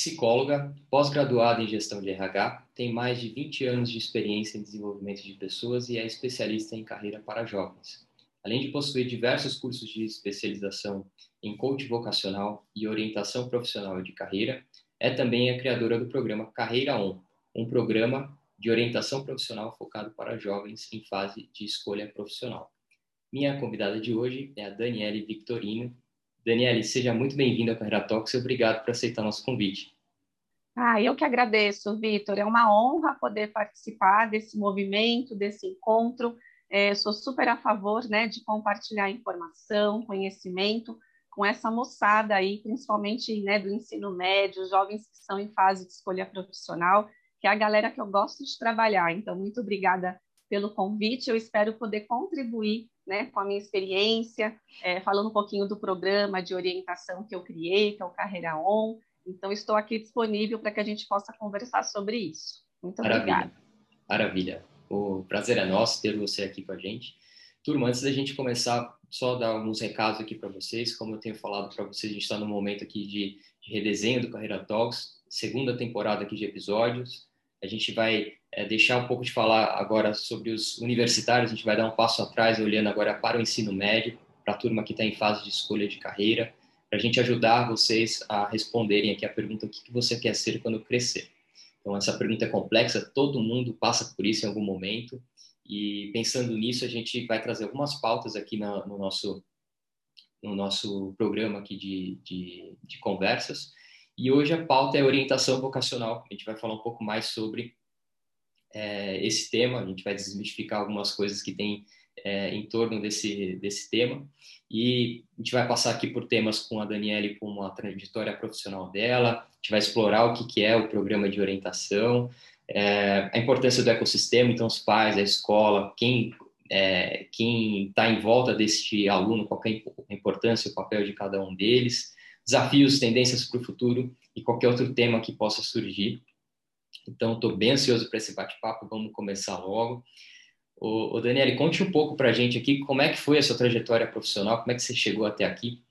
Psicóloga, pós-graduada em gestão de RH, tem mais de 20 anos de experiência em desenvolvimento de pessoas e é especialista em carreira para jovens. Além de possuir diversos cursos de especialização em coach vocacional e orientação profissional de carreira, é também a criadora do programa Carreira On, um programa de orientação profissional focado para jovens em fase de escolha profissional. Minha convidada de hoje é a Daniele Victorino, Daniele, seja muito bem-vinda ao Carreira Talks e obrigado por aceitar nosso convite. Ah, eu que agradeço, Vitor. É uma honra poder participar desse movimento, desse encontro. É, sou super a favor né, de compartilhar informação, conhecimento com essa moçada aí, principalmente né, do ensino médio, jovens que estão em fase de escolha profissional, que é a galera que eu gosto de trabalhar. Então, muito obrigada pelo convite. Eu espero poder contribuir né, com a minha experiência, é, falando um pouquinho do programa de orientação que eu criei, que é o Carreira On. Então, estou aqui disponível para que a gente possa conversar sobre isso. Muito Maravilha. obrigada. Maravilha. O prazer é nosso ter você aqui com a gente. Turma, antes da gente começar, só dar alguns recados aqui para vocês. Como eu tenho falado para vocês, a gente está no momento aqui de, de redesenho do Carreira Talks, segunda temporada aqui de episódios. A gente vai é, deixar um pouco de falar agora sobre os universitários, a gente vai dar um passo atrás, olhando agora para o ensino médio, para a turma que está em fase de escolha de carreira, para a gente ajudar vocês a responderem aqui a pergunta: o que você quer ser quando crescer? Então, essa pergunta é complexa, todo mundo passa por isso em algum momento, e pensando nisso, a gente vai trazer algumas pautas aqui no, no nosso, no nosso programa aqui de, de, de conversas. E hoje a pauta é orientação vocacional. A gente vai falar um pouco mais sobre é, esse tema, a gente vai desmistificar algumas coisas que tem é, em torno desse, desse tema. E a gente vai passar aqui por temas com a Daniele, com a trajetória profissional dela, a gente vai explorar o que, que é o programa de orientação, é, a importância do ecossistema, então os pais, a escola, quem é, quem está em volta deste aluno, qual é a importância, o papel de cada um deles, desafios, tendências para o futuro e qualquer outro tema que possa surgir. Então, estou bem ansioso para esse bate-papo, vamos começar logo. O, o Daniele, conte um pouco para a gente aqui como é que foi a sua trajetória profissional, como é que você chegou até aqui?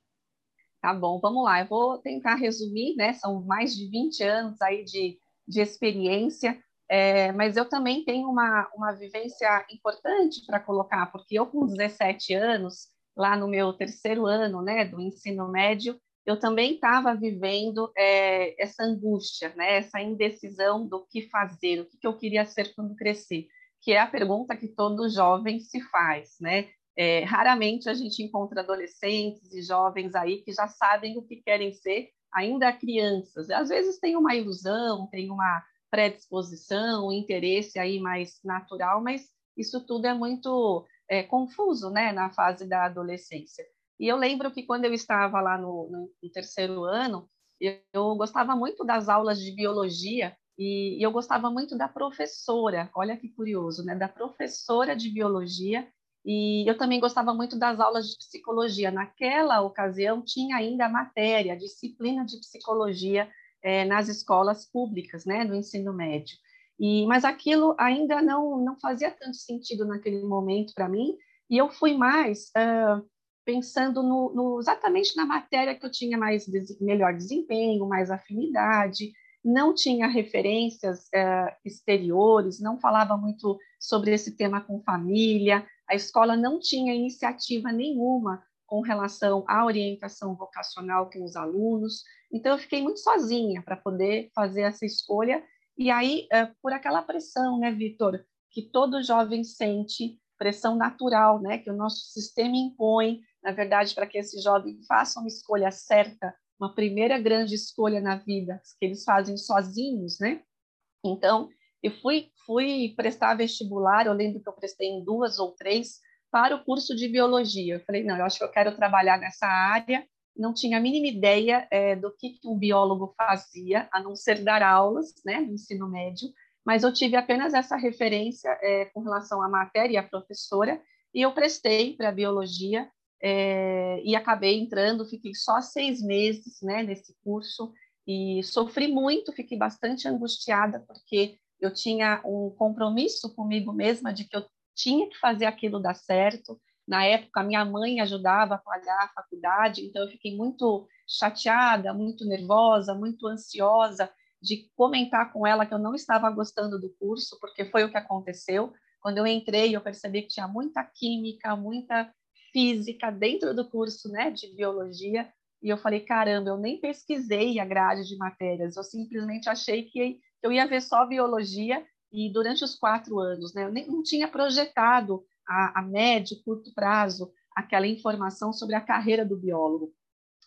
Tá bom, vamos lá. Eu vou tentar resumir, né? São mais de 20 anos aí de, de experiência, é, mas eu também tenho uma, uma vivência importante para colocar, porque eu com 17 anos, lá no meu terceiro ano né, do ensino médio, eu também estava vivendo é, essa angústia, né, essa indecisão do que fazer, o que, que eu queria ser quando crescer, que é a pergunta que todo jovem se faz, né? É, raramente a gente encontra adolescentes e jovens aí que já sabem o que querem ser, ainda crianças. Às vezes tem uma ilusão, tem uma predisposição, um interesse aí mais natural, mas isso tudo é muito é, confuso, né, na fase da adolescência. E eu lembro que quando eu estava lá no, no, no terceiro ano, eu, eu, gostava muito das aulas de biologia e, e, eu gostava muito da professora. Olha que curioso, né? Da professora de biologia. E eu também gostava muito das aulas de psicologia. Naquela ocasião tinha ainda a matéria, a disciplina de psicologia é, nas escolas públicas, né, do ensino médio. E, mas aquilo ainda não, não fazia tanto sentido naquele momento para mim, e eu fui mais uh, pensando no, no, exatamente na matéria que eu tinha mais melhor desempenho, mais afinidade, não tinha referências uh, exteriores, não falava muito sobre esse tema com família, a escola não tinha iniciativa nenhuma com relação à orientação vocacional com os alunos, então eu fiquei muito sozinha para poder fazer essa escolha, e aí, uh, por aquela pressão, né, Vitor, que todo jovem sente, pressão natural, né, que o nosso sistema impõe, na verdade, para que esse jovem faça uma escolha certa, uma primeira grande escolha na vida, que eles fazem sozinhos, né? Então, eu fui, fui prestar vestibular, eu lembro que eu prestei em duas ou três, para o curso de biologia. Eu falei, não, eu acho que eu quero trabalhar nessa área. Não tinha a mínima ideia é, do que, que um biólogo fazia, a não ser dar aulas, né, no ensino médio, mas eu tive apenas essa referência é, com relação à matéria e à professora, e eu prestei para biologia é, e acabei entrando, fiquei só seis meses né, nesse curso e sofri muito, fiquei bastante angustiada porque eu tinha um compromisso comigo mesma de que eu tinha que fazer aquilo dar certo, Na época, minha mãe ajudava a pagar a faculdade, então eu fiquei muito chateada, muito nervosa, muito ansiosa de comentar com ela que eu não estava gostando do curso, porque foi o que aconteceu. Quando eu entrei, eu percebi que tinha muita química, muita física dentro do curso né, de biologia, e eu falei, caramba, eu nem pesquisei a grade de matérias, eu simplesmente achei que eu ia ver só biologia, e durante os quatro anos, né, eu nem, não tinha projetado a, a médio, curto prazo, aquela informação sobre a carreira do biólogo.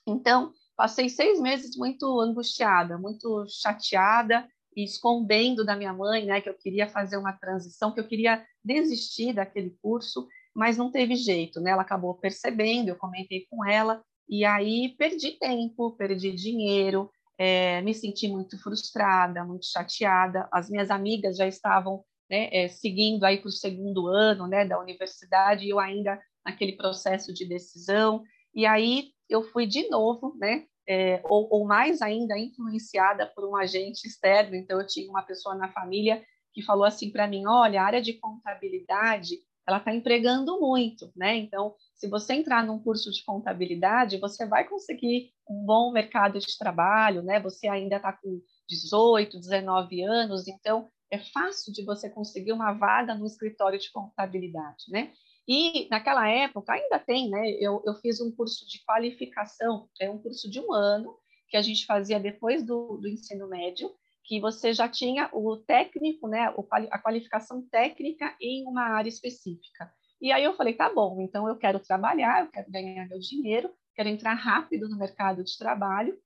Então, passei seis meses muito angustiada, muito chateada e escondendo da minha mãe, né, que eu queria fazer uma transição, que eu queria desistir daquele curso, mas não teve jeito, né? Ela acabou percebendo, eu comentei com ela e aí perdi tempo, perdi dinheiro, é, me senti muito frustrada, muito chateada. As minhas amigas já estavam né, é, seguindo aí para o segundo ano, né, da universidade e eu ainda naquele processo de decisão. E aí eu fui de novo, né, é, ou, ou, mais ainda influenciada por um agente externo. Então, eu tinha uma pessoa na família que falou assim para mim: olha, a área de contabilidade ela está empregando muito, né? Então, se você entrar num curso de contabilidade, você vai conseguir um bom mercado de trabalho, né? Você ainda está com 18, 19 anos, então é fácil de você conseguir uma vaga no escritório de contabilidade, né? E naquela época ainda tem, né? Eu, eu fiz um curso de qualificação, é um curso de um ano que a gente fazia depois do, do ensino médio, que você já tinha o técnico, né? A qualificação técnica em uma área específica. E aí eu falei, tá bom, então eu quero trabalhar, eu quero ganhar meu dinheiro, quero entrar rápido no mercado de trabalho,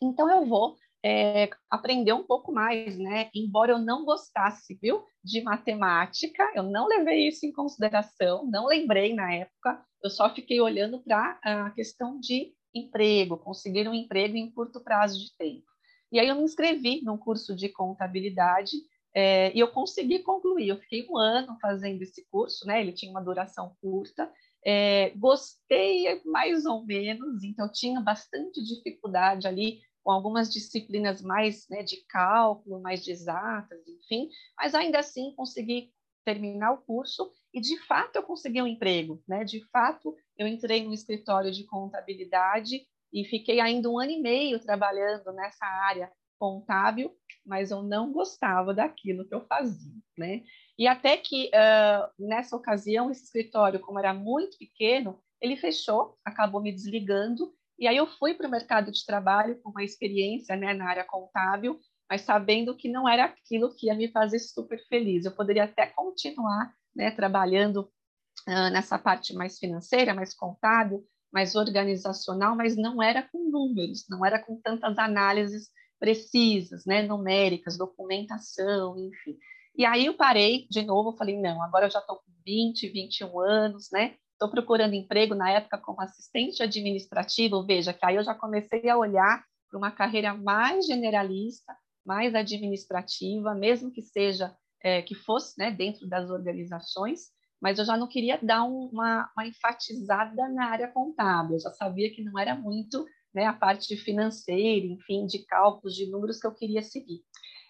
então eu vou é, aprender um pouco mais, né? Embora eu não gostasse, viu, de matemática, eu não levei isso em consideração, não lembrei na época, eu só fiquei olhando para a questão de emprego, conseguir um emprego em curto prazo de tempo. E aí eu me inscrevi num curso de contabilidade é, e eu consegui concluir. Eu fiquei um ano fazendo esse curso, né? Ele tinha uma duração curta. É, gostei mais ou menos, então tinha bastante dificuldade ali com algumas disciplinas mais né, de cálculo, mais de exatas, enfim, mas ainda assim consegui terminar o curso e de fato eu consegui um emprego, né? De fato eu entrei no escritório de contabilidade e fiquei ainda um ano e meio trabalhando nessa área contábil, mas eu não gostava daquilo que eu fazia, né? E até que uh, nessa ocasião esse escritório, como era muito pequeno, ele fechou, acabou me desligando e aí eu fui para o mercado de trabalho com uma experiência né, na área contábil, mas sabendo que não era aquilo que ia me fazer super feliz. Eu poderia até continuar né, trabalhando uh, nessa parte mais financeira, mais contábil, mais organizacional, mas não era com números, não era com tantas análises precisas, né, numéricas, documentação, enfim. E aí eu parei de novo, falei, não, agora eu já estou com 20, 21 anos, né? estou procurando emprego na época como assistente administrativo, veja que aí eu já comecei a olhar para uma carreira mais generalista, mais administrativa, mesmo que seja é, que fosse né, dentro das organizações, mas eu já não queria dar um, uma, uma, enfatizada na área contábil, eu já sabia que não era muito né, a parte financeira, enfim, de cálculos, de números que eu queria seguir.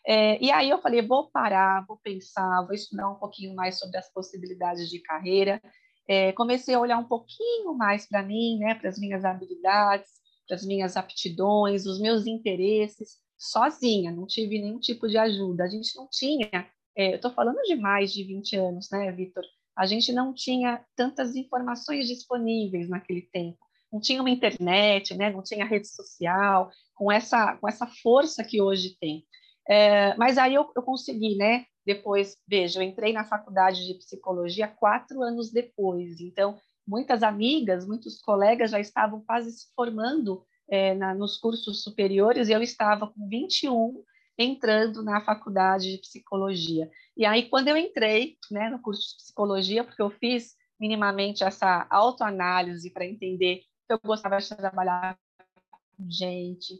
É, e aí eu falei, vou parar, vou pensar, vou estudar um pouquinho mais sobre as possibilidades de carreira, é, comecei a olhar um pouquinho mais para mim, né, para as minhas habilidades, para as minhas aptidões, os meus interesses, sozinha, não tive nenhum tipo de ajuda. A gente não tinha, é, eu estou falando de mais de 20 anos, né, Vitor? A gente não tinha tantas informações disponíveis naquele tempo. Não tinha uma internet, né? não tinha rede social, com essa, com essa força que hoje tem. É, mas aí eu, eu consegui, né? Depois, veja, eu entrei na faculdade de psicologia quatro anos depois. Então, muitas amigas, muitos colegas já estavam quase se formando é, na, nos cursos superiores e eu estava com 21 entrando na faculdade de psicologia. E aí, quando eu entrei né, no curso de psicologia, porque eu fiz minimamente essa autoanálise para entender que eu gostava de trabalhar com gente,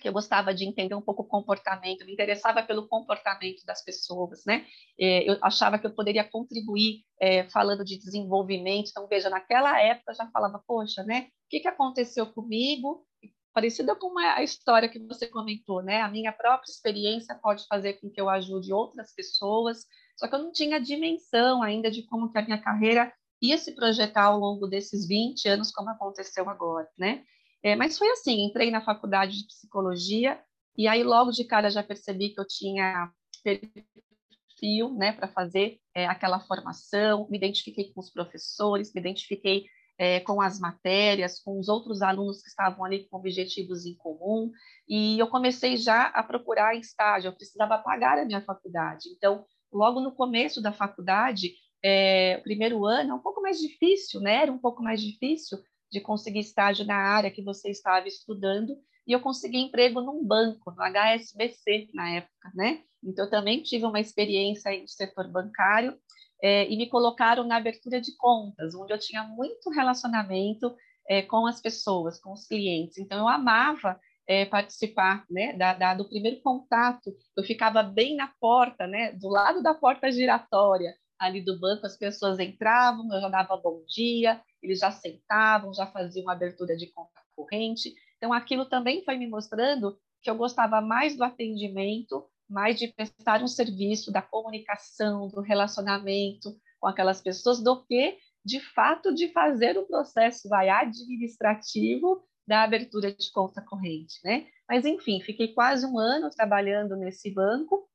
que eu gostava de entender um pouco o comportamento, me interessava pelo comportamento das pessoas, né? É, eu achava que eu poderia contribuir é, falando de desenvolvimento. Então, veja, naquela época eu já falava, poxa, né? O que, que aconteceu comigo? Parecida com a história que você comentou, né? A minha própria experiência pode fazer com que eu ajude outras pessoas, só que eu não tinha dimensão ainda de como que a minha carreira ia se projetar ao longo desses 20 anos, como aconteceu agora, né? É, mas foi assim, entrei na faculdade de psicologia e aí logo de cara já percebi que eu tinha perfil, né, para fazer é, aquela formação, me identifiquei com os professores, me identifiquei é, com as matérias, com os outros alunos que estavam ali com objetivos em comum, e eu comecei já a procurar estágio, eu precisava pagar a minha faculdade. Então, logo no começo da faculdade, é, o primeiro ano é um pouco mais difícil, né? Era um pouco mais difícil de conseguir estágio na área que você estava estudando, e eu consegui emprego num banco, no HSBC na época, né? Então, eu também tive uma experiência no setor bancário, é, e me colocaram na abertura de contas, onde eu tinha muito relacionamento é, com as pessoas, com os clientes. Então, eu amava é, participar né, da, da, do primeiro contato. Eu ficava bem na porta, né, do lado da porta giratória ali do banco, as pessoas entravam, eu já dava bom dia, eles já sentavam, já faziam abertura de conta corrente. Então, aquilo também foi me mostrando que eu gostava mais do atendimento mais de prestar um serviço da comunicação, do relacionamento com aquelas pessoas, do que, de fato, de fazer o processo vai, administrativo da abertura de conta corrente, né? Mas, enfim, fiquei quase um ano trabalhando nesse banco,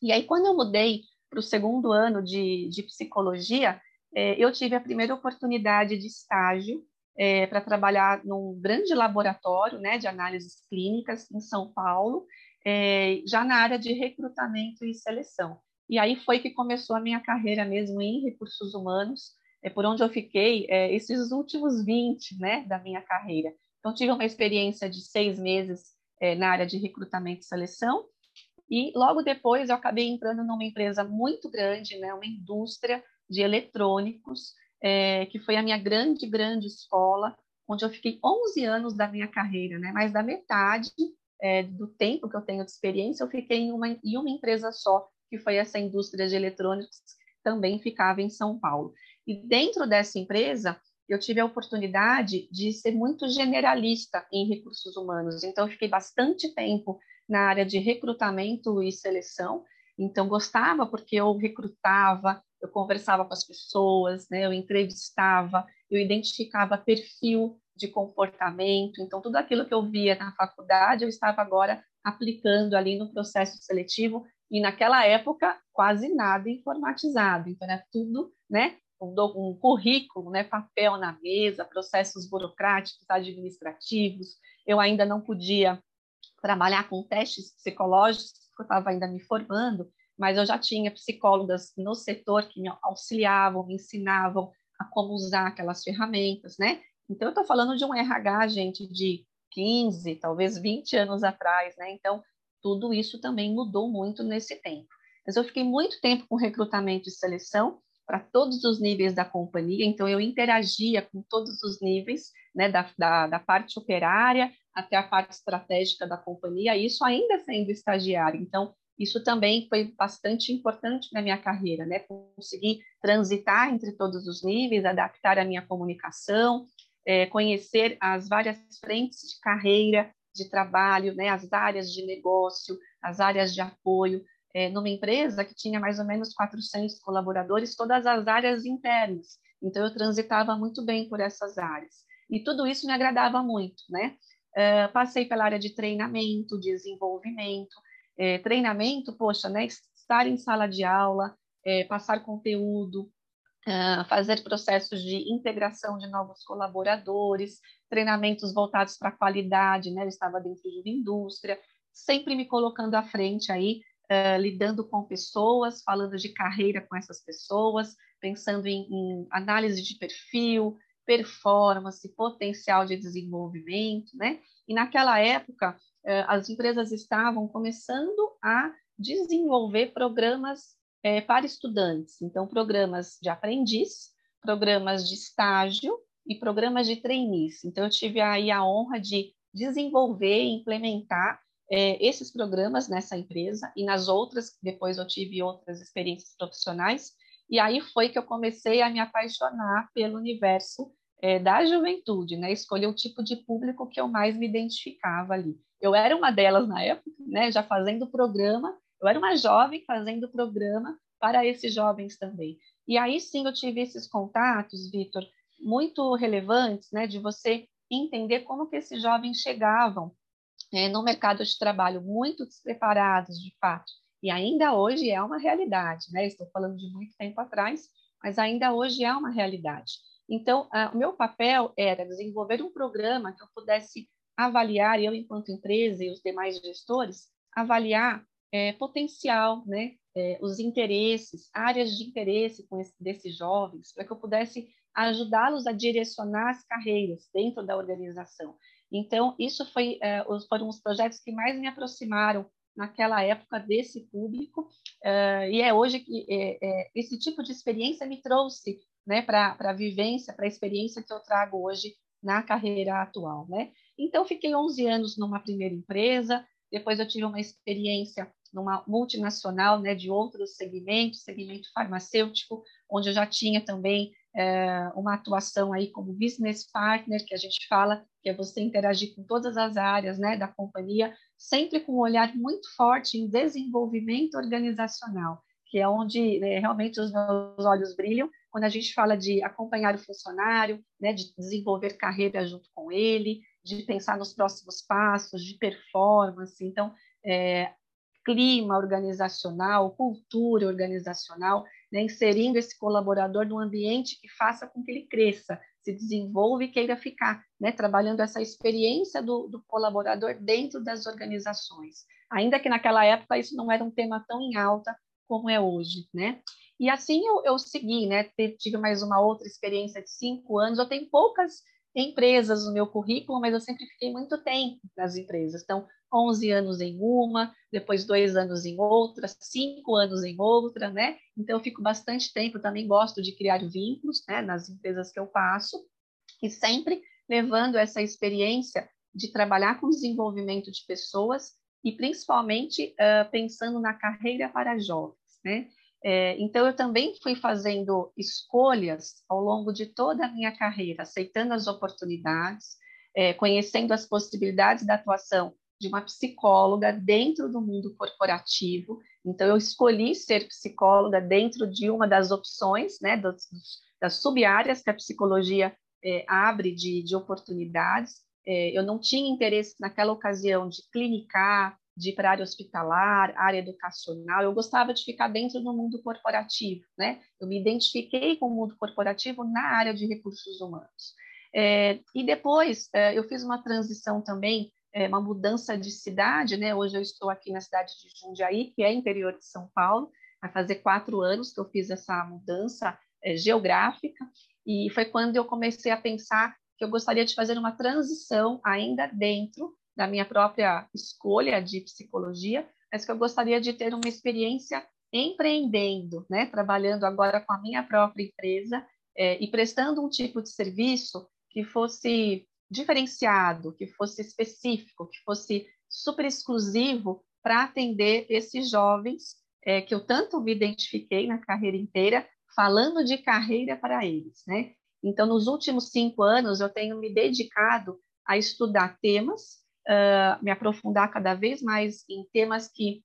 e aí, quando eu mudei para o segundo ano de, de psicologia, é, eu tive a primeira oportunidade de estágio é, para trabalhar num grande laboratório né, de análises clínicas em São Paulo, é, já na área de recrutamento e seleção. E aí foi que começou a minha carreira mesmo em recursos humanos, é por onde eu fiquei é, esses últimos 20 né, da minha carreira. Então, tive uma experiência de seis meses é, na área de recrutamento e seleção, e logo depois eu acabei entrando numa empresa muito grande, né, uma indústria de eletrônicos, é, que foi a minha grande, grande escola, onde eu fiquei 11 anos da minha carreira, né, mais da metade é, do tempo que eu tenho de experiência, eu fiquei em uma, em uma empresa só, que foi essa indústria de eletrônicos, também ficava em São Paulo. E dentro dessa empresa, eu tive a oportunidade de ser muito generalista em recursos humanos. Então, eu fiquei bastante tempo na área de recrutamento e seleção. Então, gostava porque eu recrutava, eu conversava com as pessoas, né? eu entrevistava, eu identificava perfil de comportamento. Então, tudo aquilo que eu via na faculdade, eu estava agora aplicando ali no processo seletivo, e naquela época, quase nada informatizado. Então, era tudo, né? Um, um currículo, né? Papel na mesa, processos burocráticos, administrativos. Eu ainda não podia trabalhar com testes psicológicos, porque eu estava ainda me formando, mas eu já tinha psicólogas no setor que me auxiliavam, me ensinavam a como usar aquelas ferramentas, né? Então, eu estou falando de um RH, gente, de 15, talvez 20 anos atrás, né? Então, tudo isso também mudou muito nesse tempo. Mas eu fiquei muito tempo com recrutamento e seleção para todos os níveis da companhia, então eu interagia com todos os níveis, né, da, da, da parte operária até a parte estratégica da companhia, isso ainda sendo estagiário. Então, isso também foi bastante importante na minha carreira, né? Conseguir transitar entre todos os níveis, adaptar a minha comunicação, é, conhecer as várias frentes de carreira, de trabalho, né, as áreas de negócio, as áreas de apoio, é, numa empresa que tinha mais ou menos 400 colaboradores, todas as áreas internas. Então, eu transitava muito bem por essas áreas. E tudo isso me agradava muito, né? É, passei pela área de treinamento, desenvolvimento. É, treinamento, poxa, né? Estar em sala de aula, é, passar conteúdo, uh, fazer processos de integração de novos colaboradores, treinamentos voltados para a qualidade, né? Eu estava dentro de uma indústria, sempre me colocando à frente aí, uh, lidando com pessoas, falando de carreira com essas pessoas, pensando em, em análise de perfil, performance, potencial de desenvolvimento, né? E naquela época, as empresas estavam começando a desenvolver programas é, para estudantes. Então, programas de aprendiz, programas de estágio e programas de trainees. Então, eu tive aí a honra de desenvolver e implementar é, esses programas nessa empresa e nas outras, depois eu tive outras experiências profissionais, e aí foi que eu comecei a me apaixonar pelo universo é, da juventude, né? Escolher o tipo de público que eu mais me identificava ali. Eu era uma delas na época, né? Já fazendo programa eu era uma jovem fazendo programa para esses jovens também. E aí sim eu tive esses contatos, Vitor, muito relevantes, né, de você entender como que esses jovens chegavam é, no mercado de trabalho muito despreparados, de fato. E ainda hoje é uma realidade, né? Estou falando de muito tempo atrás, mas ainda hoje é uma realidade. Então, o meu papel era desenvolver um programa que eu pudesse avaliar, eu enquanto empresa e os demais gestores, avaliar é, potencial, né? É, os interesses, áreas de interesse esse, desses jovens, para que eu pudesse ajudá-los a direcionar as carreiras dentro da organização. Então, isso foi, é, foram os projetos que mais me aproximaram naquela época desse público, é, e é hoje que é, é, esse tipo de experiência me trouxe né, para a vivência, para a experiência que eu trago hoje na carreira atual. Né? Então, fiquei 11 anos numa primeira empresa, depois eu tive uma experiência numa multinacional né, de outros segmentos, segmento farmacêutico, onde eu já tinha também é, uma atuação aí como business partner, que a gente fala que é você interagir com todas as áreas né, da companhia, sempre com um olhar muito forte em desenvolvimento organizacional, que é onde né, realmente os meus olhos brilham quando a gente fala de acompanhar o funcionário, né, de desenvolver carreira junto com ele, de pensar nos próximos passos, de performance. Então, é, clima organizacional, cultura organizacional, né, inserindo esse colaborador num ambiente que faça com que ele cresça, se desenvolva e queira ficar, né, trabalhando essa experiência do, do, colaborador dentro das organizações. Ainda que naquela época isso não era um tema tão em alta como é hoje, né? E assim eu, eu segui, né? Tive mais uma outra experiência de cinco anos. Eu tenho poucas empresas no meu currículo, mas eu sempre fiquei muito tempo nas empresas. Então, 11 anos em uma, depois dois anos em outra, cinco anos em outra, né? Então, eu fico bastante tempo, também gosto de criar vínculos né, nas empresas que eu passo, e sempre levando essa experiência de trabalhar com desenvolvimento de pessoas e principalmente uh, pensando na carreira para jovens, né? É, então, eu também fui fazendo escolhas ao longo de toda a minha carreira, aceitando as oportunidades, é, conhecendo as possibilidades da atuação de uma psicóloga dentro do mundo corporativo. Então, eu escolhi ser psicóloga dentro de uma das opções, né, das, das sub-áreas que a psicologia é, abre de, de oportunidades. É, eu não tinha interesse naquela ocasião de clinicar, de ir para a área hospitalar, área educacional. Eu gostava de ficar dentro do mundo corporativo, né? Eu me identifiquei com o mundo corporativo na área de recursos humanos. É, e depois é, eu fiz uma transição também, é, uma mudança de cidade, né? Hoje eu estou aqui na cidade de Jundiaí, que é interior de São Paulo. Vai fazer quatro anos que eu fiz essa mudança geográfica e foi quando eu comecei a pensar que eu gostaria de fazer uma transição ainda dentro da minha própria escolha de psicologia, mas que eu gostaria de ter uma experiência empreendendo, né? trabalhando agora com a minha própria empresa é, e prestando um tipo de serviço que fosse diferenciado, que fosse específico, que fosse super exclusivo para atender esses jovens é, que eu tanto me identifiquei na carreira inteira, falando de carreira para eles, né? Então, nos últimos cinco anos, eu tenho me dedicado a estudar temas uh, me aprofundar cada vez mais em temas que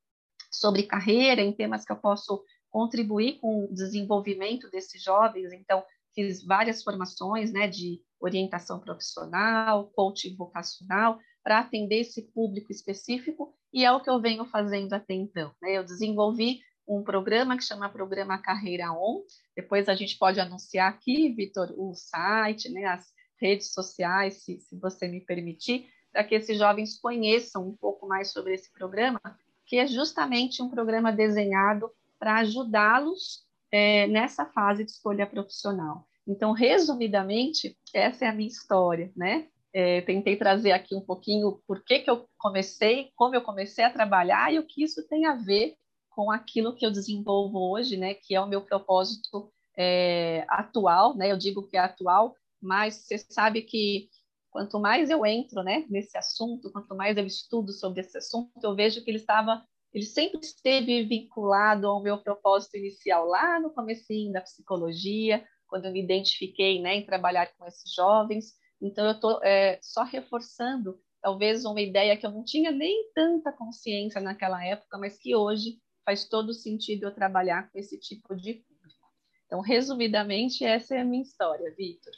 sobre carreira, em temas que eu posso contribuir com o desenvolvimento desses jovens. Então, fiz várias formações, né, de orientação profissional, coaching vocacional, para atender esse público específico, e é o que eu venho fazendo até então. Né? Eu desenvolvi um programa que chama Programa Carreira On, depois a gente pode anunciar aqui, Vitor, o site, né, as redes sociais, se, se você me permitir, para que esses jovens conheçam um pouco mais sobre esse programa, que é justamente um programa desenhado para ajudá-los é, nessa fase de escolha profissional. Então, resumidamente, essa é a minha história, né? É, tentei trazer aqui um pouquinho por que, que eu comecei, como eu comecei a trabalhar e o que isso tem a ver com aquilo que eu desenvolvo hoje, né? Que é o meu propósito é, atual, né? Eu digo que é atual, mas você sabe que quanto mais eu entro né, nesse assunto, quanto mais eu estudo sobre esse assunto, eu vejo que ele estava, ele sempre esteve vinculado ao meu propósito inicial lá no comecinho da psicologia, quando eu me identifiquei né, em trabalhar com esses jovens. Então eu estou é, só reforçando talvez uma ideia que eu não tinha nem tanta consciência naquela época, mas que hoje faz todo sentido eu trabalhar com esse tipo de público. Então, resumidamente, essa é a minha história, Vitor.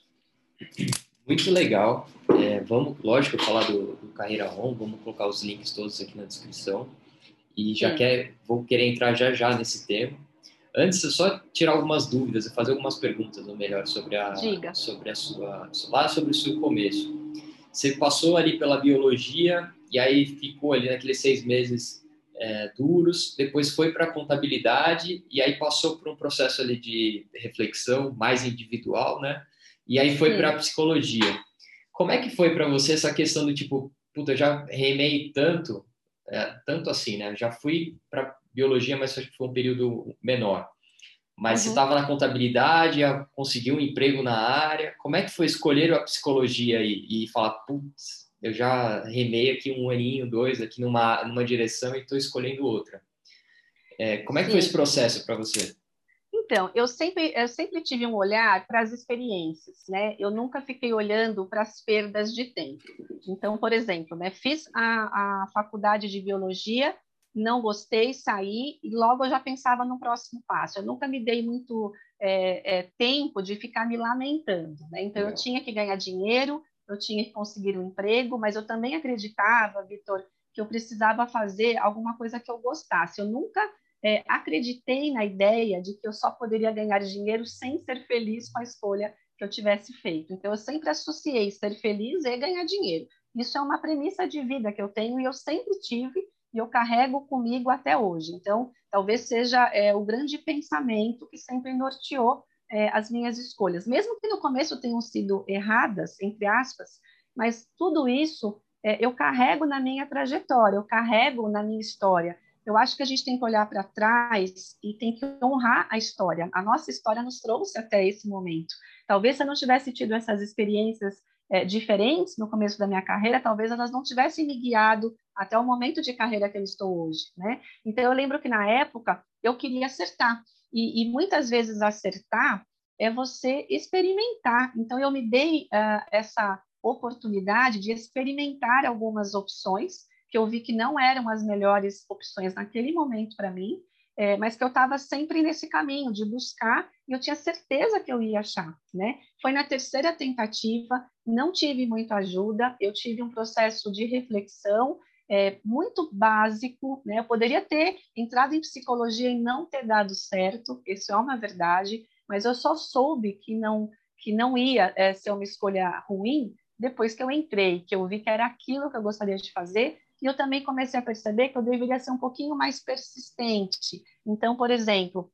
Muito legal. É, vamos, lógico, falar do, do Carreira On, vamos colocar os links todos aqui na descrição. E já quer, vou querer entrar já já nesse tema. Antes, só tirar algumas dúvidas e fazer algumas perguntas, ou melhor, sobre a, Diga. sobre a sua, lá sobre o seu começo. Você passou ali pela biologia e aí ficou ali naqueles seis meses é, duros, depois foi para a contabilidade e aí passou por um processo ali de reflexão mais individual, né? E aí foi para a psicologia. Como é que foi para você essa questão do tipo, puta, eu já remei tanto, é, tanto assim, né? Já fui para biologia, mas acho que foi um período menor. Mas uhum. você estava na contabilidade, conseguiu um emprego na área. Como é que foi escolher a psicologia e, e falar, putz, eu já remei aqui um aninho, dois, aqui numa, numa direção e estou escolhendo outra. É, como é que Sim. foi esse processo para você? Então, eu sempre, eu sempre tive um olhar para as experiências, né? Eu nunca fiquei olhando para as perdas de tempo. Então, por exemplo, né, fiz a, a faculdade de biologia não gostei, saí e logo eu já pensava no próximo passo. Eu nunca me dei muito é, é, tempo de ficar me lamentando. Né? Então, eu tinha que ganhar dinheiro, eu tinha que conseguir um emprego, mas eu também acreditava, Vitor, que eu precisava fazer alguma coisa que eu gostasse. Eu nunca é, acreditei na ideia de que eu só poderia ganhar dinheiro sem ser feliz com a escolha que eu tivesse feito. Então, eu sempre associei ser feliz e ganhar dinheiro. Isso é uma premissa de vida que eu tenho e eu sempre tive e eu carrego comigo até hoje. Então, talvez seja é, o grande pensamento que sempre norteou é, as minhas escolhas, mesmo que no começo tenham sido erradas, entre aspas, mas tudo isso é, eu carrego na minha trajetória, eu carrego na minha história. Eu acho que a gente tem que olhar para trás e tem que honrar a história. A nossa história nos trouxe até esse momento. Talvez se eu não tivesse tido essas experiências é, diferentes no começo da minha carreira, talvez elas não tivessem me guiado até o momento de carreira que eu estou hoje, né? Então eu lembro que na época eu queria acertar e, e muitas vezes acertar é você experimentar. Então eu me dei uh, essa oportunidade de experimentar algumas opções que eu vi que não eram as melhores opções naquele momento para mim, é, mas que eu estava sempre nesse caminho de buscar e eu tinha certeza que eu ia achar, né? Foi na terceira tentativa, não tive muita ajuda, eu tive um processo de reflexão é, muito básico, né? Eu poderia ter entrado em psicologia e não ter dado certo, isso é uma verdade, mas eu só soube que não que não ia é, ser uma escolha ruim depois que eu entrei, que eu vi que era aquilo que eu gostaria de fazer e eu também comecei a perceber que eu deveria ser um pouquinho mais persistente. Então, por exemplo,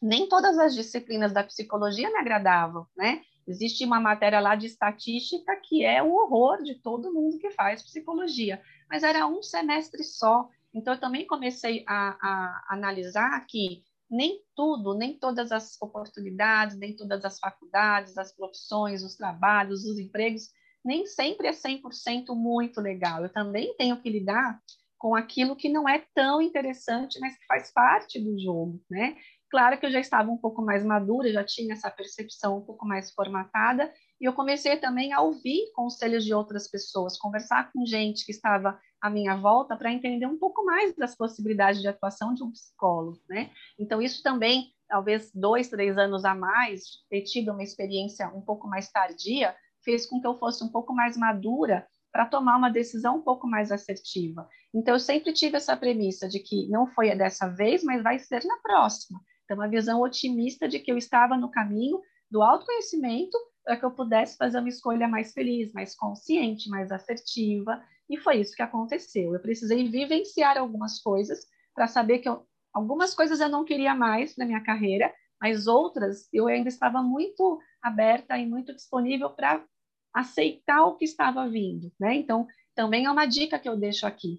nem todas as disciplinas da psicologia me agradavam, né? Existe uma matéria lá de estatística que é o horror de todo mundo que faz psicologia, mas era um semestre só. Então, eu também comecei a, a analisar que nem tudo, nem todas as oportunidades, nem todas as faculdades, as profissões, os trabalhos, os empregos nem sempre é 100% muito legal. Eu também tenho que lidar com aquilo que não é tão interessante, mas que faz parte do jogo, né? Claro que eu já estava um pouco mais madura, já tinha essa percepção um pouco mais formatada, e eu comecei também a ouvir conselhos de outras pessoas, conversar com gente que estava à minha volta para entender um pouco mais das possibilidades de atuação de um psicólogo, né? Então, isso também, talvez dois, três anos a mais, ter tido uma experiência um pouco mais tardia, fez com que eu fosse um pouco mais madura para tomar uma decisão um pouco mais assertiva. Então, eu sempre tive essa premissa de que não foi dessa vez, mas vai ser na próxima. Então, uma visão otimista de que eu estava no caminho do autoconhecimento para que eu pudesse fazer uma escolha mais feliz, mais consciente, mais assertiva. E foi isso que aconteceu. Eu precisei vivenciar algumas coisas para saber que eu, algumas coisas eu não queria mais na minha carreira, mas outras eu ainda estava muito aberta e muito disponível para aceitar o que estava vindo, né? Então, também é uma dica que eu deixo aqui.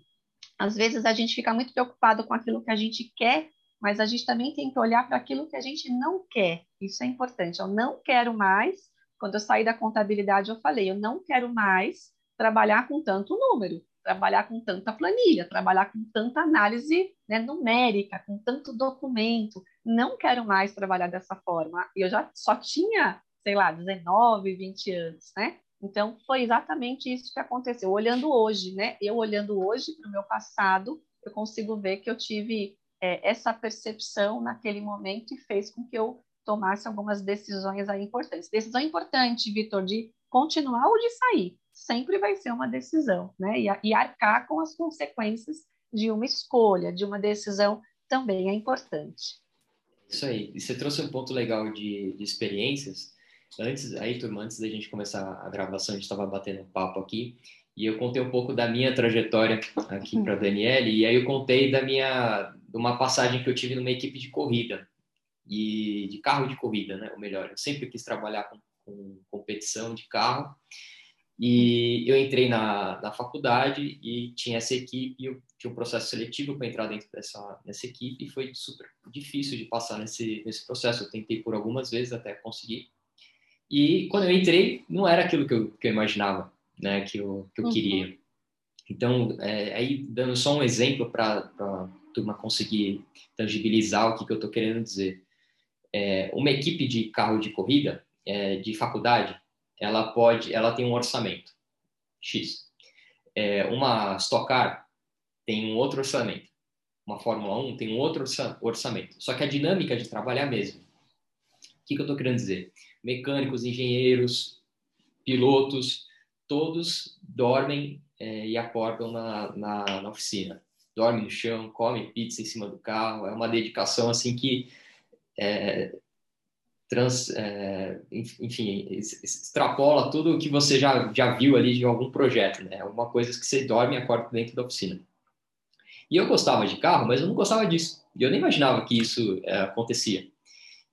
Às vezes a gente fica muito preocupado com aquilo que a gente quer, mas a gente também tem que olhar para aquilo que a gente não quer. Isso é importante. Eu não quero mais. Quando eu saí da contabilidade, eu falei, eu não quero mais trabalhar com tanto número, trabalhar com tanta planilha, trabalhar com tanta análise né, numérica, com tanto documento. Não quero mais trabalhar dessa forma. Eu já só tinha sei lá, 19, 20 anos, né? Então, foi exatamente isso que aconteceu. Olhando hoje, né? Eu olhando hoje para o meu passado, eu consigo ver que eu tive é, essa percepção naquele momento e fez com que eu tomasse algumas decisões aí importantes. Decisão importante, Vitor, de continuar ou de sair, sempre vai ser uma decisão, né? E, e arcar com as consequências de uma escolha, de uma decisão também é importante. Isso aí. E você trouxe um ponto legal de, de experiências. Antes, aí, turma, antes da gente começar a gravação, a gente estava batendo um papo aqui e eu contei um pouco da minha trajetória aqui para a Daniele e aí eu contei da minha de uma passagem que eu tive numa equipe de corrida e de carro de corrida, né? Ou melhor, eu sempre quis trabalhar com, com competição de carro e eu entrei na, na faculdade e tinha essa equipe, eu tinha um processo seletivo para entrar dentro dessa, dessa equipe e foi super difícil de passar nesse, nesse processo. Eu tentei por algumas vezes até conseguir. E quando eu entrei, não era aquilo que eu, que eu imaginava, né, que eu, que eu uhum. queria. Então, é, aí dando só um exemplo para a turma conseguir tangibilizar o que, que eu estou querendo dizer. É, uma equipe de carro de corrida, é, de faculdade, ela pode, ela tem um orçamento X. É, uma Stock Car tem um outro orçamento. Uma Fórmula 1 tem um outro orçamento. Só que a dinâmica de trabalho é a mesma. O que, que eu estou querendo dizer? Mecânicos, engenheiros, pilotos, todos dormem é, e acordam na, na, na oficina. Dorme no chão, come pizza em cima do carro. É uma dedicação assim que é, trans, é, enfim, extrapola tudo o que você já, já viu ali de algum projeto, né? Alguma coisa que você dorme e acorda dentro da oficina. E eu gostava de carro, mas eu não gostava disso. E eu nem imaginava que isso é, acontecia.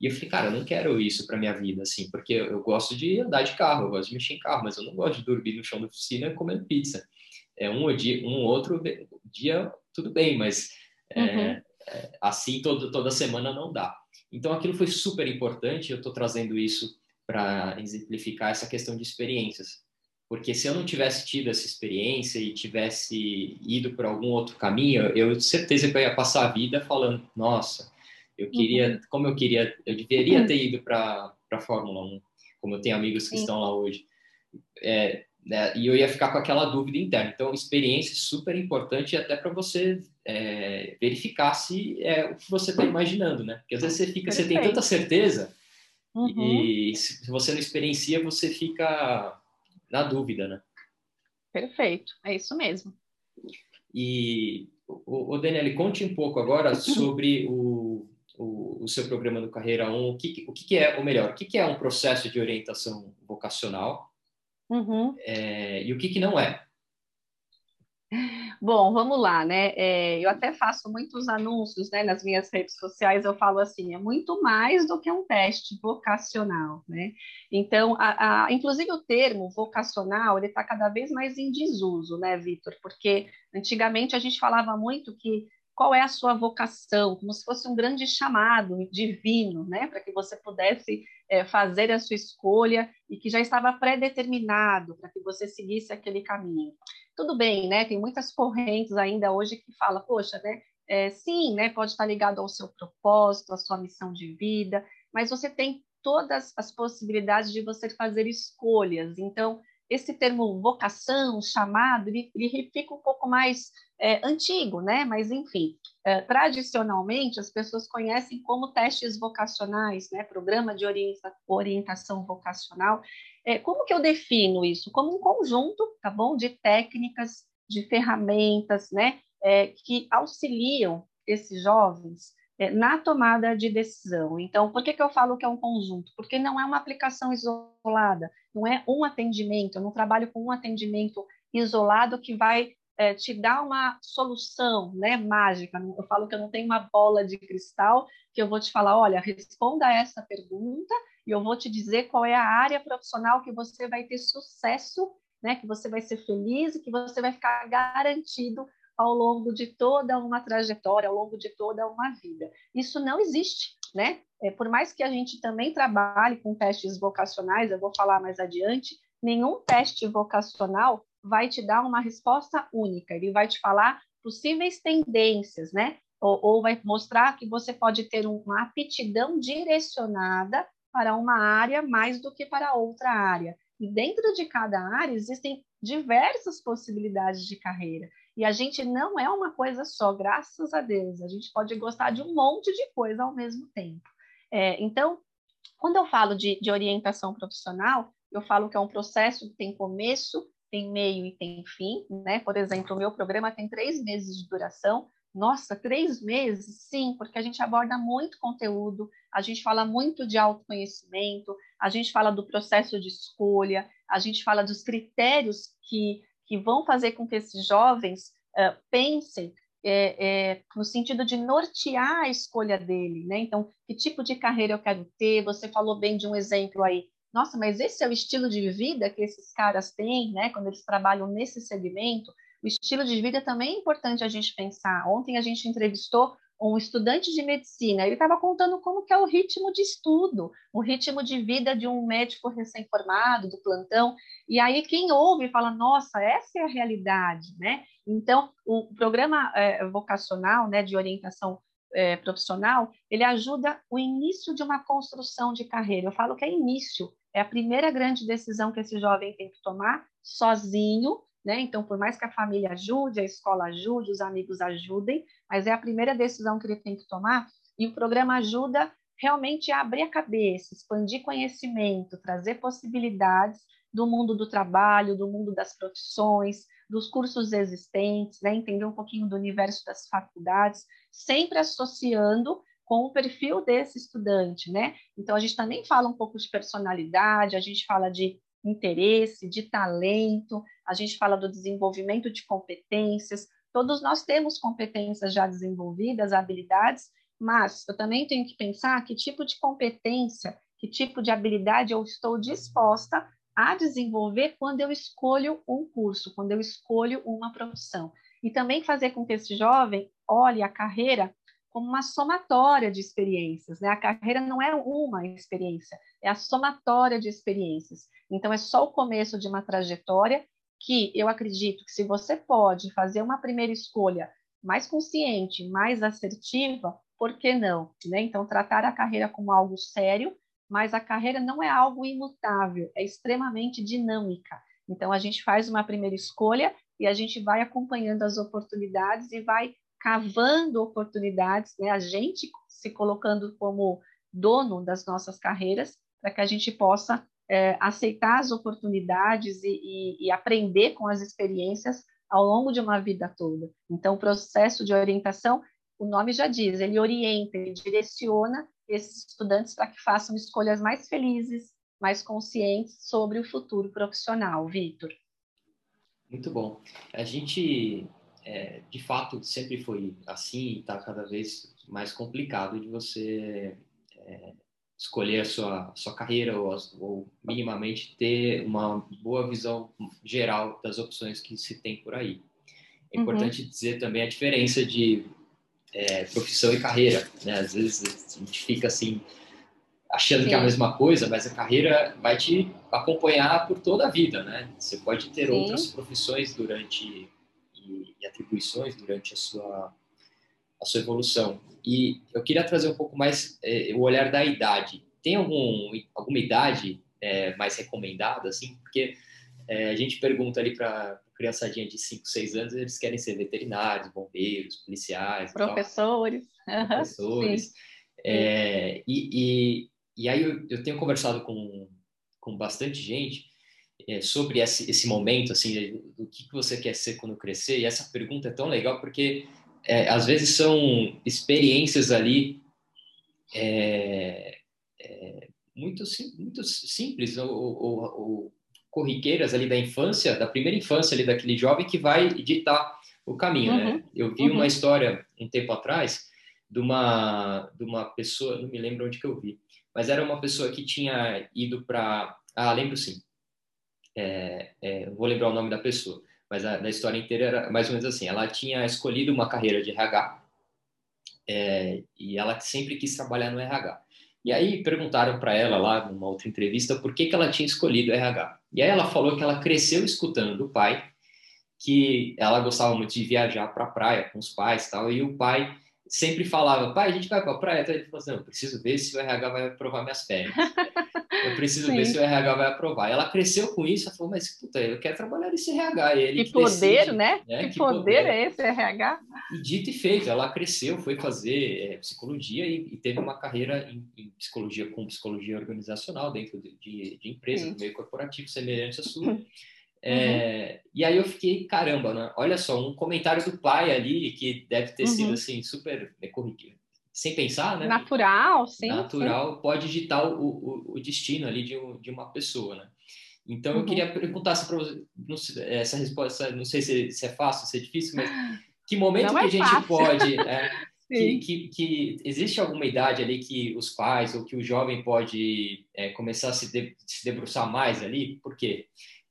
E eu falei, cara, eu não quero isso para minha vida, assim, porque eu gosto de andar de carro, eu gosto de mexer em carro, mas eu não gosto de dormir no chão da oficina comendo pizza. É um dia, um outro dia tudo bem, mas é, uhum. é, assim todo, toda semana não dá. Então, aquilo foi super importante. Eu estou trazendo isso para exemplificar essa questão de experiências. Porque se eu não tivesse tido essa experiência e tivesse ido por algum outro caminho, eu certeza que eu ia passar a vida falando: nossa, eu queria, uhum. como eu queria, eu deveria ter ido para a Fórmula 1, como eu tenho amigos que Sim. estão lá hoje. É, né, e eu ia ficar com aquela dúvida interna. Então, experiência é super importante até para você é, verificar se é o que você está imaginando, né? Porque às vezes você fica, Perfeito. você tem tanta certeza uhum. e se você não experiencia, você fica na dúvida, né? Perfeito, é isso mesmo. E o, o Daniele, conte um pouco agora sobre o, o, o, seu programa do Carreira 1, o que, o que é, ou melhor, o que é um processo de orientação vocacional Uhum. É, e o que, que não é? Bom, vamos lá, né? É, eu até faço muitos anúncios né, nas minhas redes sociais, eu falo assim, é muito mais do que um teste vocacional, né? Então, a, a, inclusive o termo vocacional, ele está cada vez mais em desuso, né, Vitor? Porque antigamente a gente falava muito que qual é a sua vocação, como se fosse um grande chamado divino, né, para que você pudesse é, fazer a sua escolha e que já estava pré-determinado para que você seguisse aquele caminho. Tudo bem, né? Tem muitas correntes ainda hoje que falam, poxa, né? É, sim, né? Pode estar ligado ao seu propósito, à sua missão de vida, mas você tem todas as possibilidades de você fazer escolhas. Então, esse termo vocação, chamado, ele, ele fica um pouco mais é, antigo, né? Mas, enfim, é, tradicionalmente as pessoas conhecem como testes vocacionais, né? Programa de orienta orientação vocacional. É, como que eu defino isso? Como um conjunto, tá bom? De técnicas, de ferramentas, né? É, que auxiliam esses jovens na tomada de decisão. Então, por que, que eu falo que é um conjunto? Porque não é uma aplicação isolada, não é um atendimento, eu não trabalho com um atendimento isolado que vai é, te dar uma solução né, mágica. Eu falo que eu não tenho uma bola de cristal que eu vou te falar, olha, responda essa pergunta e eu vou te dizer qual é a área profissional que você vai ter sucesso, né, que você vai ser feliz e que você vai ficar garantido ao longo de toda uma trajetória, ao longo de toda uma vida. Isso não existe, né? É, por mais que a gente também trabalhe com testes vocacionais, eu vou falar mais adiante, nenhum teste vocacional vai te dar uma resposta única, ele vai te falar possíveis tendências, né? Ou, ou vai mostrar que você pode ter uma aptidão direcionada para uma área mais do que para outra área. E dentro de cada área existem diversas possibilidades de carreira. E a gente não é uma coisa só, graças a Deus. A gente pode gostar de um monte de coisa ao mesmo tempo. É, então, Quando eu falo de, de orientação profissional, eu falo que é um processo que tem começo, tem meio e tem fim, né? Por exemplo, o meu programa tem três meses de duração. Nossa, três meses? Sim, porque a gente aborda muito conteúdo, a gente fala muito de autoconhecimento, a gente fala do processo de escolha, a gente fala dos critérios que, que vão fazer com que esses jovens uh, pensem é, é, no sentido de nortear a escolha dele, né? Então, que tipo de carreira eu quero ter? Você falou bem de um exemplo aí. Nossa, mas esse é o estilo de vida que esses caras têm, né? Quando eles trabalham nesse segmento. O estilo de vida também é importante a gente pensar. Ontem a gente entrevistou um estudante de medicina, ele estava contando como que é o ritmo de estudo, o ritmo de vida de um médico recém-formado, do plantão, e aí quem ouve fala, nossa, essa é a realidade, né? Então, o programa é, vocacional, né, de orientação é, profissional, ele ajuda o início de uma construção de carreira. Eu falo que é início, é a primeira grande decisão que esse jovem tem que tomar sozinho, né? Então, por mais que a família ajude, a escola ajude, os amigos ajudem, mas é a primeira decisão que ele tem que tomar. E o programa ajuda realmente a abrir a cabeça, expandir conhecimento, trazer possibilidades do mundo do trabalho, do mundo das profissões, dos cursos existentes, né? entender um pouquinho do universo das faculdades, sempre associando com o perfil desse estudante, né? Então a gente também fala um pouco de personalidade, a gente fala de interesse, de talento, a gente fala do desenvolvimento de competências. Todos nós temos competências já desenvolvidas, habilidades, mas eu também tenho que pensar que tipo de competência, que tipo de habilidade eu estou disposta a desenvolver quando eu escolho um curso, quando eu escolho uma profissão. E também fazer com que esse jovem olhe a carreira como uma somatória de experiências. Né? A carreira não é uma experiência, é a somatória de experiências. Então, é só o começo de uma trajetória que eu acredito que se você pode fazer uma primeira escolha mais consciente, mais assertiva, por que não? Né? Então, tratar a carreira como algo sério, mas a carreira não é algo imutável, é extremamente dinâmica. Então, a gente faz uma primeira escolha e a gente vai acompanhando as oportunidades e vai cavando oportunidades, né? a gente se colocando como dono das nossas carreiras, para que a gente possa é, aceitar as oportunidades e, e, e aprender com as experiências ao longo de uma vida toda. Então, o processo de orientação, o nome já diz, ele orienta, ele direciona esses estudantes para que façam escolhas mais felizes, mais conscientes sobre o futuro profissional. Vitor. Muito bom. A gente é, de fato sempre foi assim e está cada vez mais complicado de você é, escolher a sua, sua carreira ou, ou, minimamente ter uma boa visão geral das opções que se tem por aí. É uhum. importante uhum. dizer também a diferença de é, profissão e carreira. Né? Às vezes a gente fica assim achando Sim. que é a mesma coisa, mas a carreira vai te acompanhar por toda a vida, né? Você pode ter Sim. outras profissões durante e, e atribuições durante a sua, a sua evolução. E eu queria trazer um pouco mais é, o olhar da idade. Tem algum, alguma idade é, mais recomendada, assim? Porque é, a gente pergunta ali para criançadinha de 5, 6 anos, eles querem ser veterinários, bombeiros, policiais. Professores. Uhum, professores. É, e, e, e, aí eu, eu tenho conversado com, com bastante gente é, sobre esse, esse momento, assim, do que, que você quer ser quando crescer. E essa pergunta é tão legal porque é, às vezes são experiências ali é, é muito, muito simples ou, ou, ou, corriqueiras ali da infância, da primeira infância ali daquele jovem que vai ditar o caminho, né? uhum. né? Eu vi uhum. uma história um tempo atrás de uma de uma pessoa, não me lembro onde que eu vi, mas era uma pessoa que tinha ido para, ah, lembro sim, é, é, vou lembrar o nome da pessoa, mas a, a, história inteira era mais ou menos assim. Ela tinha escolhido uma carreira de RH é, e ela sempre quis trabalhar no RH. E aí perguntaram para ela lá numa outra entrevista por que, que ela tinha escolhido RH. E aí ela falou que ela cresceu escutando do pai que ela gostava muito de viajar para a praia com os pais tal e o pai sempre falava, pai, a gente vai para a praia? Então ele falou assim, não, preciso ver se o RH vai aprovar minhas férias. Eu preciso Sim. ver se o RH vai aprovar. Ela cresceu com isso, ela falou, mas puta, eu quero trabalhar nesse RH. E ele que poder, decide, né? né? Que, que poder, poder, é esse RH? E dito e feito, ela cresceu, foi fazer é, psicologia e, e, teve uma carreira em, em, psicologia com psicologia organizacional dentro de, de, de empresa, no meio corporativo, semelhante à sua. É, uhum. E aí eu fiquei, caramba, né? olha só, um comentário do pai ali, que deve ter uhum. sido assim, super né, corriqueiro, sem pensar, né? Natural, sim. Natural, sim. pode digitar o, o, o, destino ali de, um, de uma pessoa, né? Então uhum. eu queria perguntar se para você, essa resposta, não sei se, se, é fácil, se é difícil, mas que momento não que é a gente fácil. pode. É, que, que, que, existe alguma idade ali que os pais ou que o jovem pode é, começar a se, de, se debruçar mais ali? Por quê?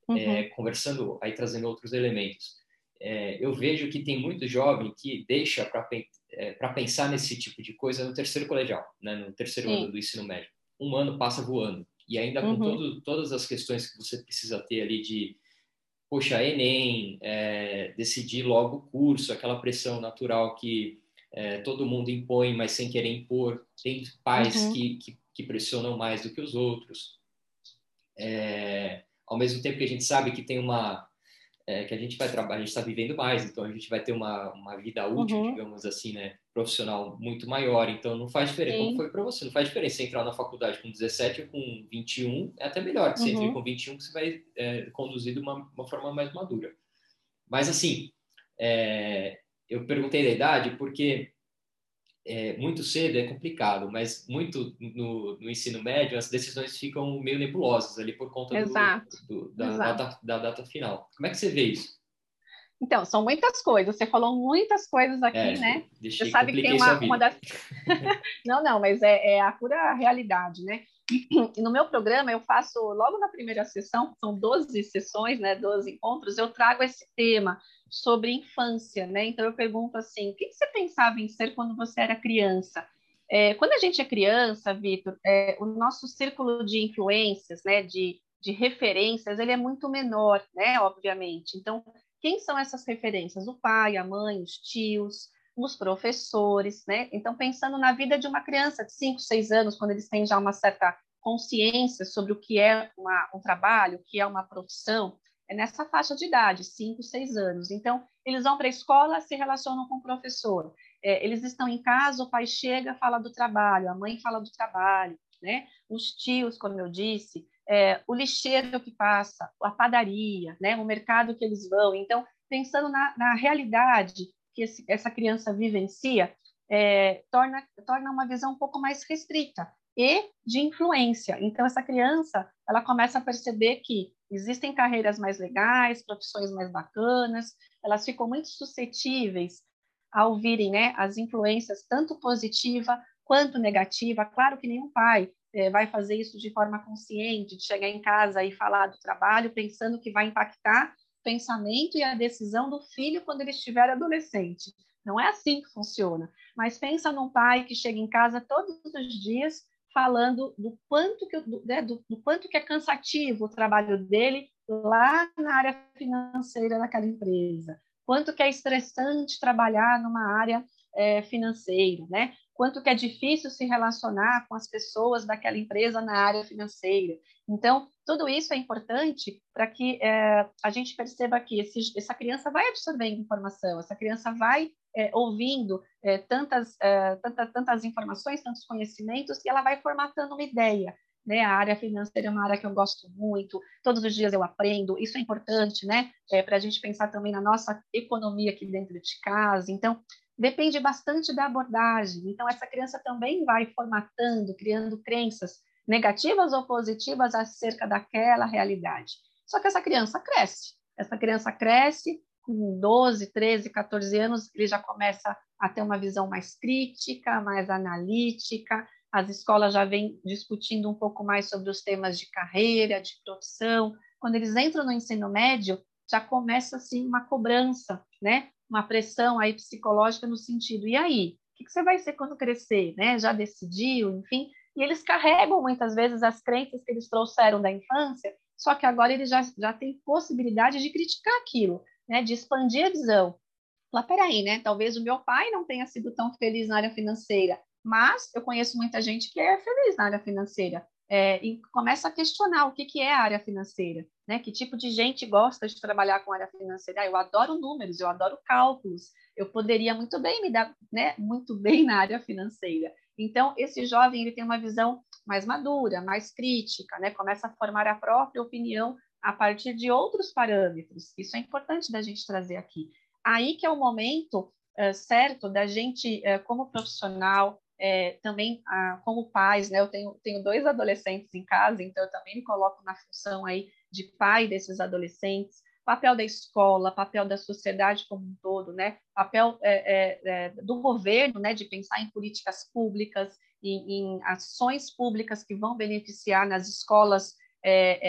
Uhum. é, conversando, aí trazendo outros elementos. É, eu vejo que tem muito jovem que deixa para é, pensar nesse tipo de coisa no terceiro colegial, né, no terceiro Sim. ano do ensino médio. Um ano passa voando. E ainda com uhum. todo, todas as questões que você precisa ter ali de, poxa, Enem, é, decidir logo o curso, aquela pressão natural que é, todo mundo impõe, mas sem querer impor. Tem pais uhum. que, que, que, pressionam mais do que os outros. É, ao mesmo tempo que a gente sabe que tem uma é, que a gente vai trabalhar, a gente está vivendo mais, então a gente vai ter uma, uma vida útil, uhum. digamos assim, né, profissional muito maior, então não faz diferença. Sim. Como foi para você? Não faz diferença entrar na faculdade com 17 ou com 21, é até melhor que você uhum. entre com 21, que você vai é, conduzir de uma, uma forma mais madura. Mas assim, é, eu perguntei da idade porque é, muito cedo é complicado, mas muito no, no, ensino médio as decisões ficam meio nebulosas ali por conta do, do, da, Data, da, data, final. Como é que você vê isso? Então, são muitas coisas. Você falou muitas coisas aqui, é, né? Você sabe que tem uma, uma das. não, não, mas é, é, a pura realidade, né? E no meu programa eu faço, logo na primeira sessão, são 12 sessões, né? 12 encontros, eu trago esse tema sobre infância, né? Então eu pergunto assim, o que você pensava em ser quando você era criança? É, quando a gente é criança, Vitor, é, o nosso círculo de influências, né, de, de referências, ele é muito menor, né, obviamente. Então, quem são essas referências? O pai, a mãe, os tios, os professores, né? Então, pensando na vida de uma criança de 5, 6 anos, quando eles têm já uma certa consciência sobre o que é uma, um trabalho, o que é uma profissão, é nessa faixa de idade, 5, 6 anos. Então, eles vão para a escola, se relacionam com o professor. É, eles estão em casa, o pai chega, fala do trabalho, a mãe fala do trabalho, né? Os tios, como eu disse, é, o lixeiro que passa, a padaria, né? O mercado que eles vão. Então, pensando na, na realidade que esse, essa criança vivencia, é, torna, torna uma visão um pouco mais restrita e de influência. Então, essa criança, ela começa a perceber que existem carreiras mais legais, profissões mais bacanas, elas ficam muito suscetíveis a ouvirem né, as influências tanto positiva quanto negativa. Claro que nenhum pai é, vai fazer isso de forma consciente, de chegar em casa e falar do trabalho pensando que vai impactar pensamento e a decisão do filho quando ele estiver adolescente. Não é assim que funciona. Mas pensa num pai que chega em casa todos os dias falando do quanto que, do, né, do, do, quanto que é cansativo o trabalho dele lá na área financeira daquela empresa, quanto que é estressante trabalhar numa área é, financeira, né? Quanto que é difícil se relacionar com as pessoas daquela empresa na área financeira. Então, tudo isso é importante para que é, a gente perceba que esse, essa criança vai absorvendo informação, essa criança vai é, ouvindo é, tantas, é, tanta, tantas informações, tantos conhecimentos, e ela vai formatando uma ideia. Né? A área financeira é uma área que eu gosto muito, todos os dias eu aprendo, isso é importante né? É, para a gente pensar também na nossa economia aqui dentro de casa. Então, depende bastante da abordagem. Então, essa criança também vai formatando, criando crenças negativas ou positivas acerca daquela realidade. Só que essa criança cresce. Essa criança cresce, com 12, 13, 14 anos, ele já começa a ter uma visão mais crítica, mais analítica. As escolas já vêm discutindo um pouco mais sobre os temas de carreira, de profissão. Quando eles entram no ensino médio, já começa assim uma cobrança, né? Uma pressão aí psicológica no sentido, e aí, o que você vai ser quando crescer, né? Já decidiu, enfim. E eles carregam muitas vezes as crenças que eles trouxeram da infância, só que agora eles já, já têm possibilidade de criticar aquilo né, de expandir a visão. Lá, peraí, né? Talvez o meu pai não tenha sido tão feliz na área financeira, mas eu conheço muita gente que é feliz na área financeira. É, e começa a questionar o que, que é a área financeira, né? Que tipo de gente gosta de trabalhar com área financeira? Ah, eu adoro números, eu adoro cálculos, eu poderia muito bem me dar, né? Muito bem na área financeira. Então, esse jovem ele tem uma visão mais madura, mais crítica, né? Começa a formar a própria opinião a partir de outros parâmetros. Isso é importante da gente trazer aqui. Aí que é o momento uh, certo da gente, uh, como profissional, é, também ah, como pais, né? Eu tenho, tenho dois adolescentes em casa, então eu também me coloco na função aí de pai desses adolescentes, papel da escola, papel da sociedade como um todo, né? Papel é, é, é, do governo, né? De pensar em políticas públicas, em, em ações públicas que vão beneficiar nas escolas é,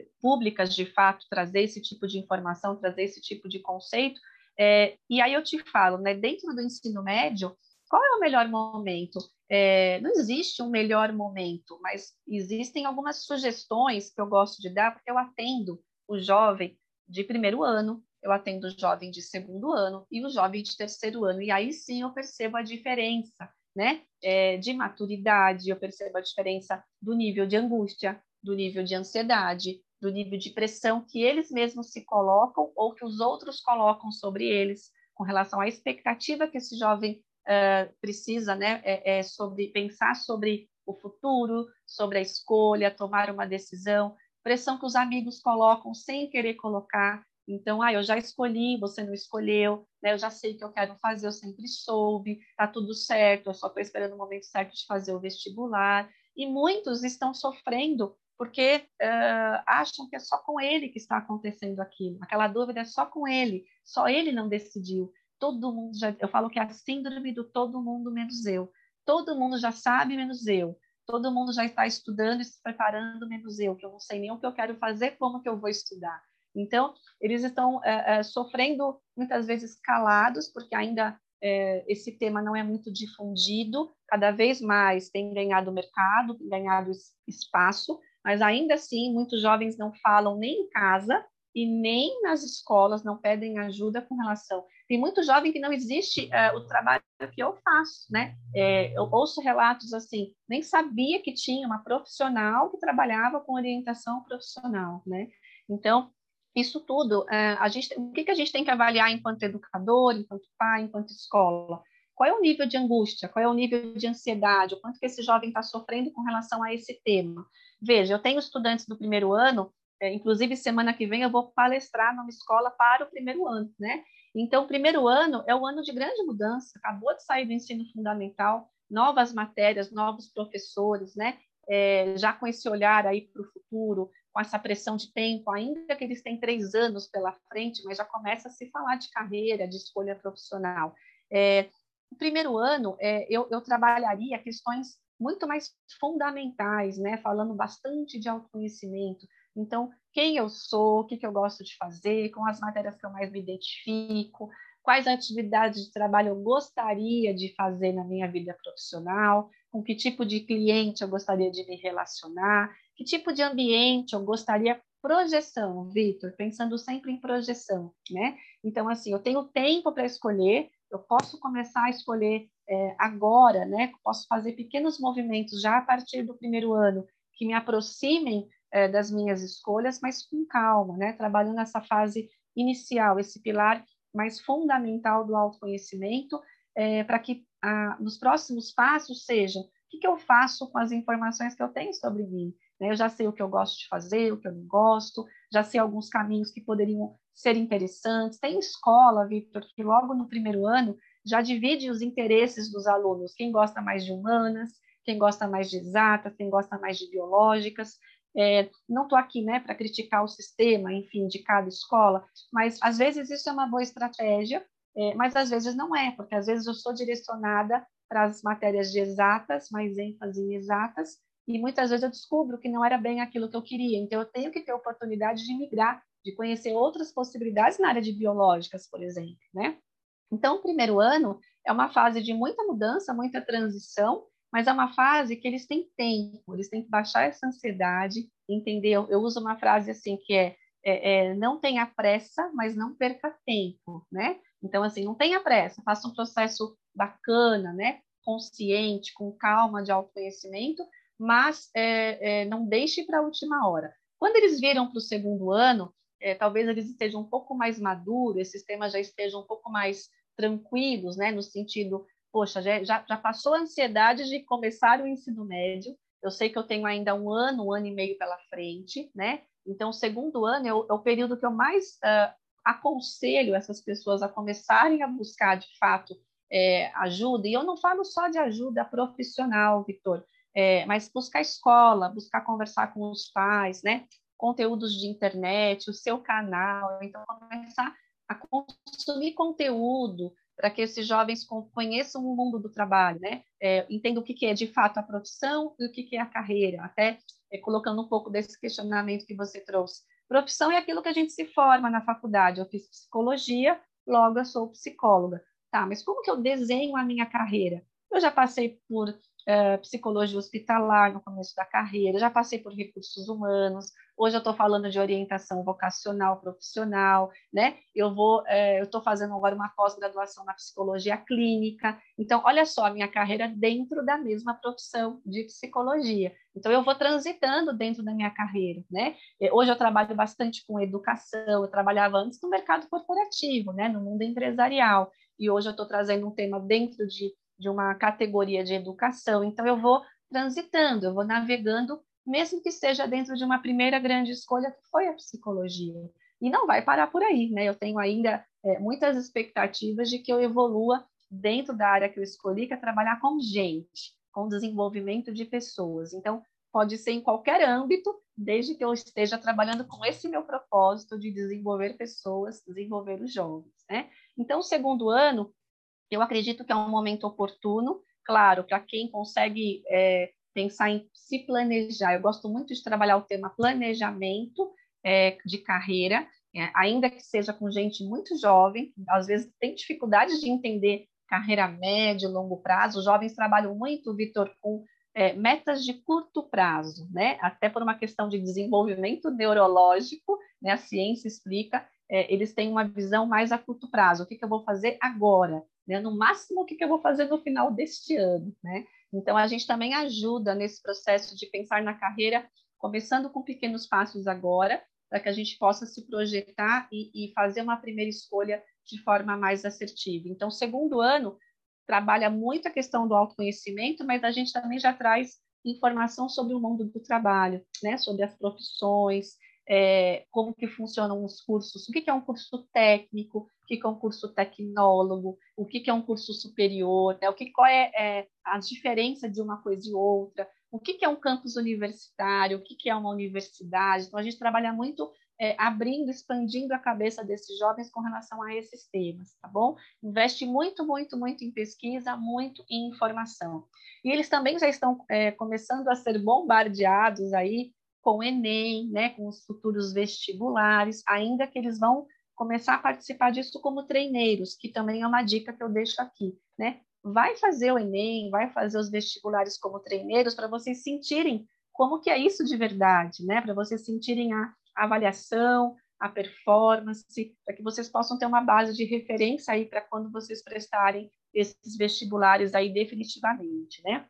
é, públicas, de fato, trazer esse tipo de informação, trazer esse tipo de conceito. É, e aí eu te falo, né? Dentro do ensino médio, qual é o melhor momento? É, não existe um melhor momento, mas existem algumas sugestões que eu gosto de dar, porque eu atendo o jovem de primeiro ano, eu atendo o jovem de segundo ano e o jovem de terceiro ano, e aí sim eu percebo a diferença, né? É, de maturidade, eu percebo a diferença do nível de angústia, do nível de ansiedade, do nível de pressão que eles mesmos se colocam ou que os outros colocam sobre eles, com relação à expectativa que esse jovem uh, precisa, né? É, é sobre pensar sobre o futuro, sobre a escolha, tomar uma decisão, pressão que os amigos colocam sem querer colocar. Então, ah, eu já escolhi, você não escolheu, né? Eu já sei o que eu quero fazer, eu sempre soube, tá tudo certo, eu só estou esperando o momento certo de fazer o vestibular. E muitos estão sofrendo porque uh, acham que é só com ele que está acontecendo aquilo. Aquela dúvida é só com ele, só ele não decidiu. Todo mundo já, eu falo que é a síndrome do todo mundo menos eu. Todo mundo já sabe menos eu todo mundo já está estudando e se preparando, menos eu, que eu não sei nem o que eu quero fazer, como que eu vou estudar. Então, eles estão é, é, sofrendo muitas vezes calados, porque ainda é, esse tema não é muito difundido, cada vez mais tem ganhado mercado, tem ganhado espaço, mas ainda assim, muitos jovens não falam nem em casa e nem nas escolas, não pedem ajuda com relação tem muito jovem que não existe uh, o trabalho que eu faço, né? É, eu ouço relatos assim, nem sabia que tinha uma profissional que trabalhava com orientação profissional, né? Então, isso tudo, uh, a gente, o que, que a gente tem que avaliar enquanto educador, enquanto pai, enquanto escola? Qual é o nível de angústia? Qual é o nível de ansiedade? O quanto que esse jovem está sofrendo com relação a esse tema? Veja, eu tenho estudantes do primeiro ano, é, inclusive semana que vem eu vou palestrar numa escola para o primeiro ano, né? Então, o primeiro ano é o ano de grande mudança, acabou de sair do ensino fundamental, novas matérias, novos professores, né? É, já com esse olhar aí para o futuro, com essa pressão de tempo, ainda que eles têm três anos pela frente, mas já começa a se falar de carreira, de escolha profissional. É, no primeiro ano, é, eu, eu trabalharia questões muito mais fundamentais, né? Falando bastante de autoconhecimento, então, quem eu sou, o que, que eu gosto de fazer, com as matérias que eu mais me identifico, quais atividades de trabalho eu gostaria de fazer na minha vida profissional, com que tipo de cliente eu gostaria de me relacionar, que tipo de ambiente eu gostaria projeção, Vitor, pensando sempre em projeção, né? Então, assim, eu tenho tempo para escolher, eu posso começar a escolher é, agora, né? Posso fazer pequenos movimentos já a partir do primeiro ano que me aproximem é, das minhas escolhas, mas com calma, né? Trabalhando nessa fase inicial, esse pilar mais fundamental do autoconhecimento, é, para que a, nos próximos passos sejam o que, que, eu faço com as informações que eu tenho sobre mim. Né? Eu já sei o que eu gosto de fazer, o que eu não gosto, já sei alguns caminhos que poderiam ser interessantes. Tem escola, Victor, que logo no primeiro ano já divide os interesses dos alunos, quem gosta mais de humanas, quem gosta mais de exatas, quem gosta mais de biológicas, é, não estou aqui né, para criticar o sistema, enfim, de cada escola, mas às vezes isso é uma boa estratégia, é, mas às vezes não é, porque às vezes eu sou direcionada para as matérias de exatas, mais ênfase em exatas, e muitas vezes eu descubro que não era bem aquilo que eu queria, então eu tenho que ter oportunidade de migrar, de conhecer outras possibilidades na área de biológicas, por exemplo, né? Então, o primeiro ano é uma fase de muita mudança, muita transição, mas é uma fase que eles têm tempo, eles têm que baixar essa ansiedade, entender? Eu uso uma frase assim que é, é, é não tenha pressa, mas não perca tempo, né? Então, assim, não tenha pressa, faça um processo bacana, né? Consciente, com calma de autoconhecimento, mas é, é, não deixe para a última hora. Quando eles viram para o segundo ano, é, talvez eles estejam um pouco mais maduros, esses temas já estejam um pouco mais tranquilos, né? No sentido, poxa, já, já, passou a ansiedade de começar o ensino médio, eu sei que eu tenho ainda um ano, um ano e meio pela frente, né? Então, o segundo ano é o, é o período que eu mais uh, aconselho essas pessoas a começarem a buscar, de fato, é, ajuda. E eu não falo só de ajuda profissional, Vitor, é, mas buscar escola, buscar conversar com os pais, né? Conteúdos de internet, o seu canal. Então, começar a consumir conteúdo, para que esses jovens conheçam o mundo do trabalho, né? É, entendam o que, que, é de fato a profissão e o que, que é a carreira, até é, colocando um pouco desse questionamento que você trouxe. Profissão é aquilo que a gente se forma na faculdade. Eu fiz psicologia, logo eu sou psicóloga. Tá, mas como que eu desenho a minha carreira? Eu já passei por uh, psicologia hospitalar no começo da carreira, já passei por recursos humanos, hoje eu estou falando de orientação vocacional profissional, né? Eu vou, uh, eu estou fazendo agora uma pós-graduação na psicologia clínica. Então, olha só a minha carreira dentro da mesma profissão de psicologia. Então, eu vou transitando dentro da minha carreira, né? Hoje eu trabalho bastante com educação, eu trabalhava antes no mercado corporativo, né? No mundo empresarial. E hoje eu estou trazendo um tema dentro de de uma categoria de educação. Então, eu vou transitando, eu vou navegando, mesmo que seja dentro de uma primeira grande escolha, que foi a psicologia. E não vai parar por aí, né? Eu tenho ainda é, muitas expectativas de que eu evolua dentro da área que eu escolhi, que é trabalhar com gente, com desenvolvimento de pessoas. Então, pode ser em qualquer âmbito, desde que eu esteja trabalhando com esse meu propósito de desenvolver pessoas, desenvolver os jovens, né? Então, o segundo ano, eu acredito que é um momento oportuno, claro, para quem consegue é, pensar em se planejar. Eu gosto muito de trabalhar o tema planejamento é, de carreira, é, ainda que seja com gente muito jovem, às vezes tem dificuldade de entender carreira média, longo prazo. Os jovens trabalham muito, Vitor, com é, metas de curto prazo, né? Até por uma questão de desenvolvimento neurológico, né? A ciência explica, é, eles têm uma visão mais a curto prazo. O que, que eu vou fazer agora? Né? No máximo, o que, que eu vou fazer no final deste ano? Né? Então, a gente também ajuda nesse processo de pensar na carreira, começando com pequenos passos agora, para que a gente possa se projetar e, e, fazer uma primeira escolha de forma mais assertiva. Então, segundo ano trabalha muito a questão do autoconhecimento, mas a gente também já traz informação sobre o mundo do trabalho, né? sobre as profissões, é, como que funcionam os cursos, o que, que é um curso técnico, o que, que é um curso tecnólogo, o que, que é um curso superior, né? o que, qual é, é, a diferença de uma coisa e outra, o que, que é um campus universitário, o que, que é uma universidade. Então, a gente trabalha muito é, abrindo, expandindo a cabeça desses jovens com relação a esses temas, tá bom? Investe muito, muito, muito em pesquisa, muito em informação. E eles também já estão é, começando a ser bombardeados aí com o Enem, né, com os futuros vestibulares, ainda que eles vão começar a participar disso como treineiros, que também é uma dica que eu deixo aqui, né? Vai fazer o Enem, vai fazer os vestibulares como treineiros para vocês sentirem como que é isso de verdade, né? Para vocês sentirem a avaliação, a performance, para que vocês possam ter uma base de referência aí para quando vocês prestarem esses vestibulares aí definitivamente, né?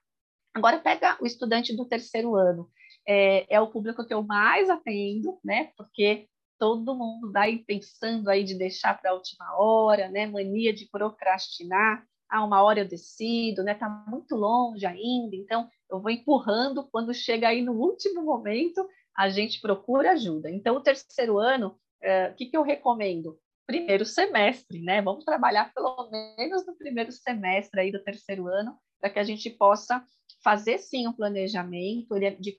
Agora pega o estudante do terceiro ano é, é o público que eu mais atendo, né? Porque todo mundo vai pensando aí de deixar para a última hora, né? Mania de procrastinar. Ah, uma hora eu decido, né? Tá muito longe ainda, então eu vou empurrando. Quando chega aí no último momento, a gente procura ajuda. Então, o terceiro ano, é, o que, que eu recomendo? Primeiro semestre, né? Vamos trabalhar pelo menos no primeiro semestre aí do terceiro ano, para que a gente possa fazer sim um planejamento de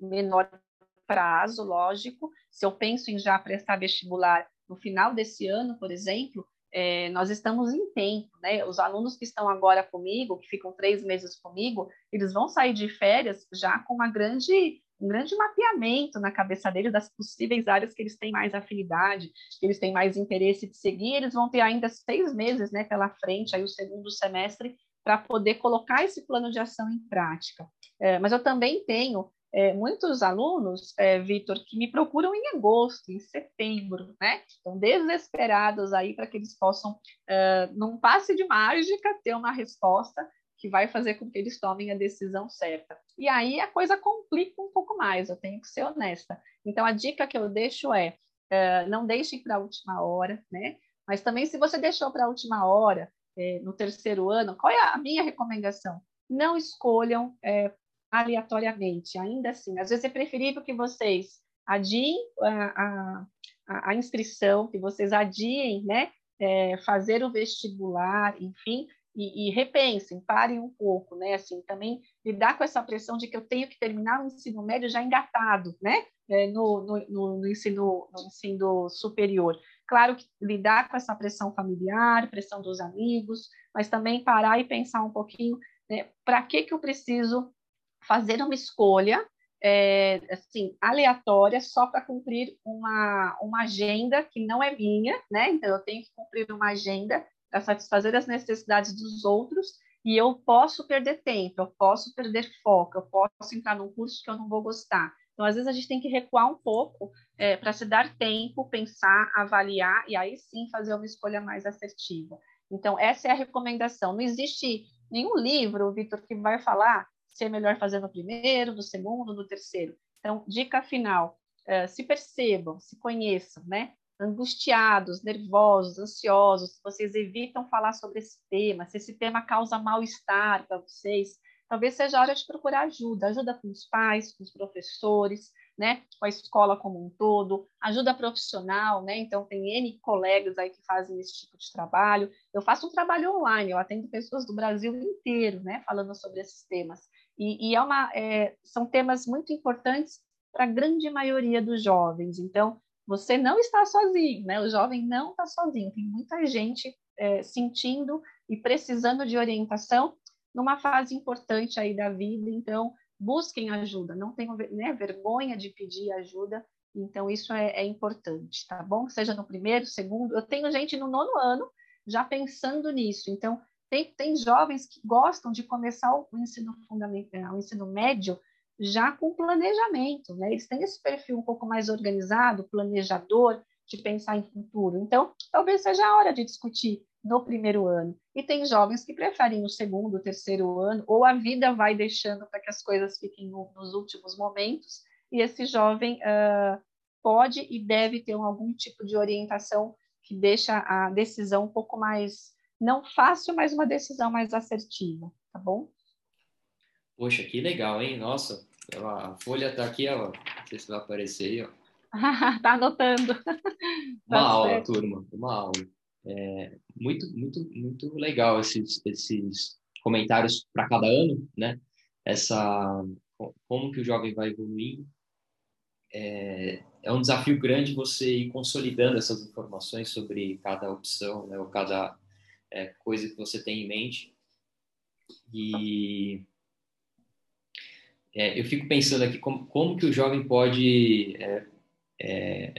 menor prazo, lógico. Se eu penso em já prestar vestibular no final desse ano, por exemplo, é, nós estamos em tempo, né? Os alunos que estão agora comigo, que ficam três meses comigo, eles vão sair de férias já com uma grande, um grande mapeamento na cabeça deles das possíveis áreas que eles têm mais afinidade, que eles têm mais interesse de seguir. Eles vão ter ainda seis meses, né, pela frente, aí o segundo semestre, para poder colocar esse plano de ação em prática. É, mas eu também tenho é, muitos alunos, é, Vitor, que me procuram em agosto, em setembro, né? Estão desesperados aí para que eles possam, uh, num passe de mágica, ter uma resposta que vai fazer com que eles tomem a decisão certa. E aí a coisa complica um pouco mais, eu tenho que ser honesta. Então a dica que eu deixo é uh, não deixe para a última hora, né? Mas também se você deixou para a última hora, é, no terceiro ano, qual é a minha recomendação? Não escolham é, aleatoriamente. Ainda assim, às vezes é preferível que vocês adiem a, a, a inscrição, que vocês adiem, né, é, fazer o vestibular, enfim, e, e, repensem, parem um pouco, né, assim, também lidar com essa pressão de que eu tenho que terminar o ensino médio já engatado, né, é, no, no, no, no, ensino, no ensino superior. Claro que lidar com essa pressão familiar, pressão dos amigos, mas também parar e pensar um pouquinho, né, para que que eu preciso fazer uma escolha é, assim aleatória só para cumprir uma, uma agenda que não é minha, né? Então eu tenho que cumprir uma agenda para satisfazer as necessidades dos outros e eu posso perder tempo, eu posso perder foco, eu posso entrar num curso que eu não vou gostar. Então às vezes a gente tem que recuar um pouco é, para se dar tempo, pensar, avaliar e aí sim fazer uma escolha mais assertiva. Então essa é a recomendação. Não existe nenhum livro, Vitor, que vai falar se é melhor fazer no primeiro, no segundo, no terceiro. Então, dica final: uh, se percebam, se conheçam, né? Angustiados, nervosos, ansiosos, vocês evitam falar sobre esse tema, se esse tema causa mal-estar para vocês, talvez seja a hora de procurar ajuda, ajuda com os pais, com os professores, né, com a escola como um todo, ajuda profissional, né, então tem N colegas aí que fazem esse tipo de trabalho, eu faço um trabalho online, eu atendo pessoas do Brasil inteiro, né, falando sobre esses temas, e, e é uma, é, são temas muito importantes para a grande maioria dos jovens. Então, você não está sozinho, né? O jovem não está sozinho. Tem muita gente é, sentindo e precisando de orientação numa fase importante aí da vida. Então, busquem ajuda. Não tenham né, vergonha de pedir ajuda. Então, isso é, é importante, tá bom? Seja no primeiro, segundo. Eu tenho gente no nono ano já pensando nisso. Então, tem, tem jovens que gostam de começar o ensino fundamental, é, o ensino médio já com planejamento, né? Eles têm esse perfil um pouco mais organizado, planejador, de pensar em futuro. Então, talvez seja a hora de discutir no primeiro ano. E tem jovens que preferem o segundo, o terceiro ano, ou a vida vai deixando para que as coisas fiquem no, nos últimos momentos, e esse jovem uh, pode e deve ter algum tipo de orientação que deixa a decisão um pouco mais não fácil, mas uma decisão mais assertiva, tá bom? Poxa, que legal, hein? Nossa, a folha está aqui, ó. Não sei se vai aparecer aí, ó. tá anotando. Uma tá aula, certo. turma, uma aula. É, muito, muito, muito legal esses, esses comentários para cada ano, né? Essa, como que o jovem vai evoluindo. É, é um desafio grande você ir consolidando essas informações sobre cada opção, né? Ou cada é, coisa que você tem em mente. E é, eu fico pensando aqui como, como que o jovem pode é, é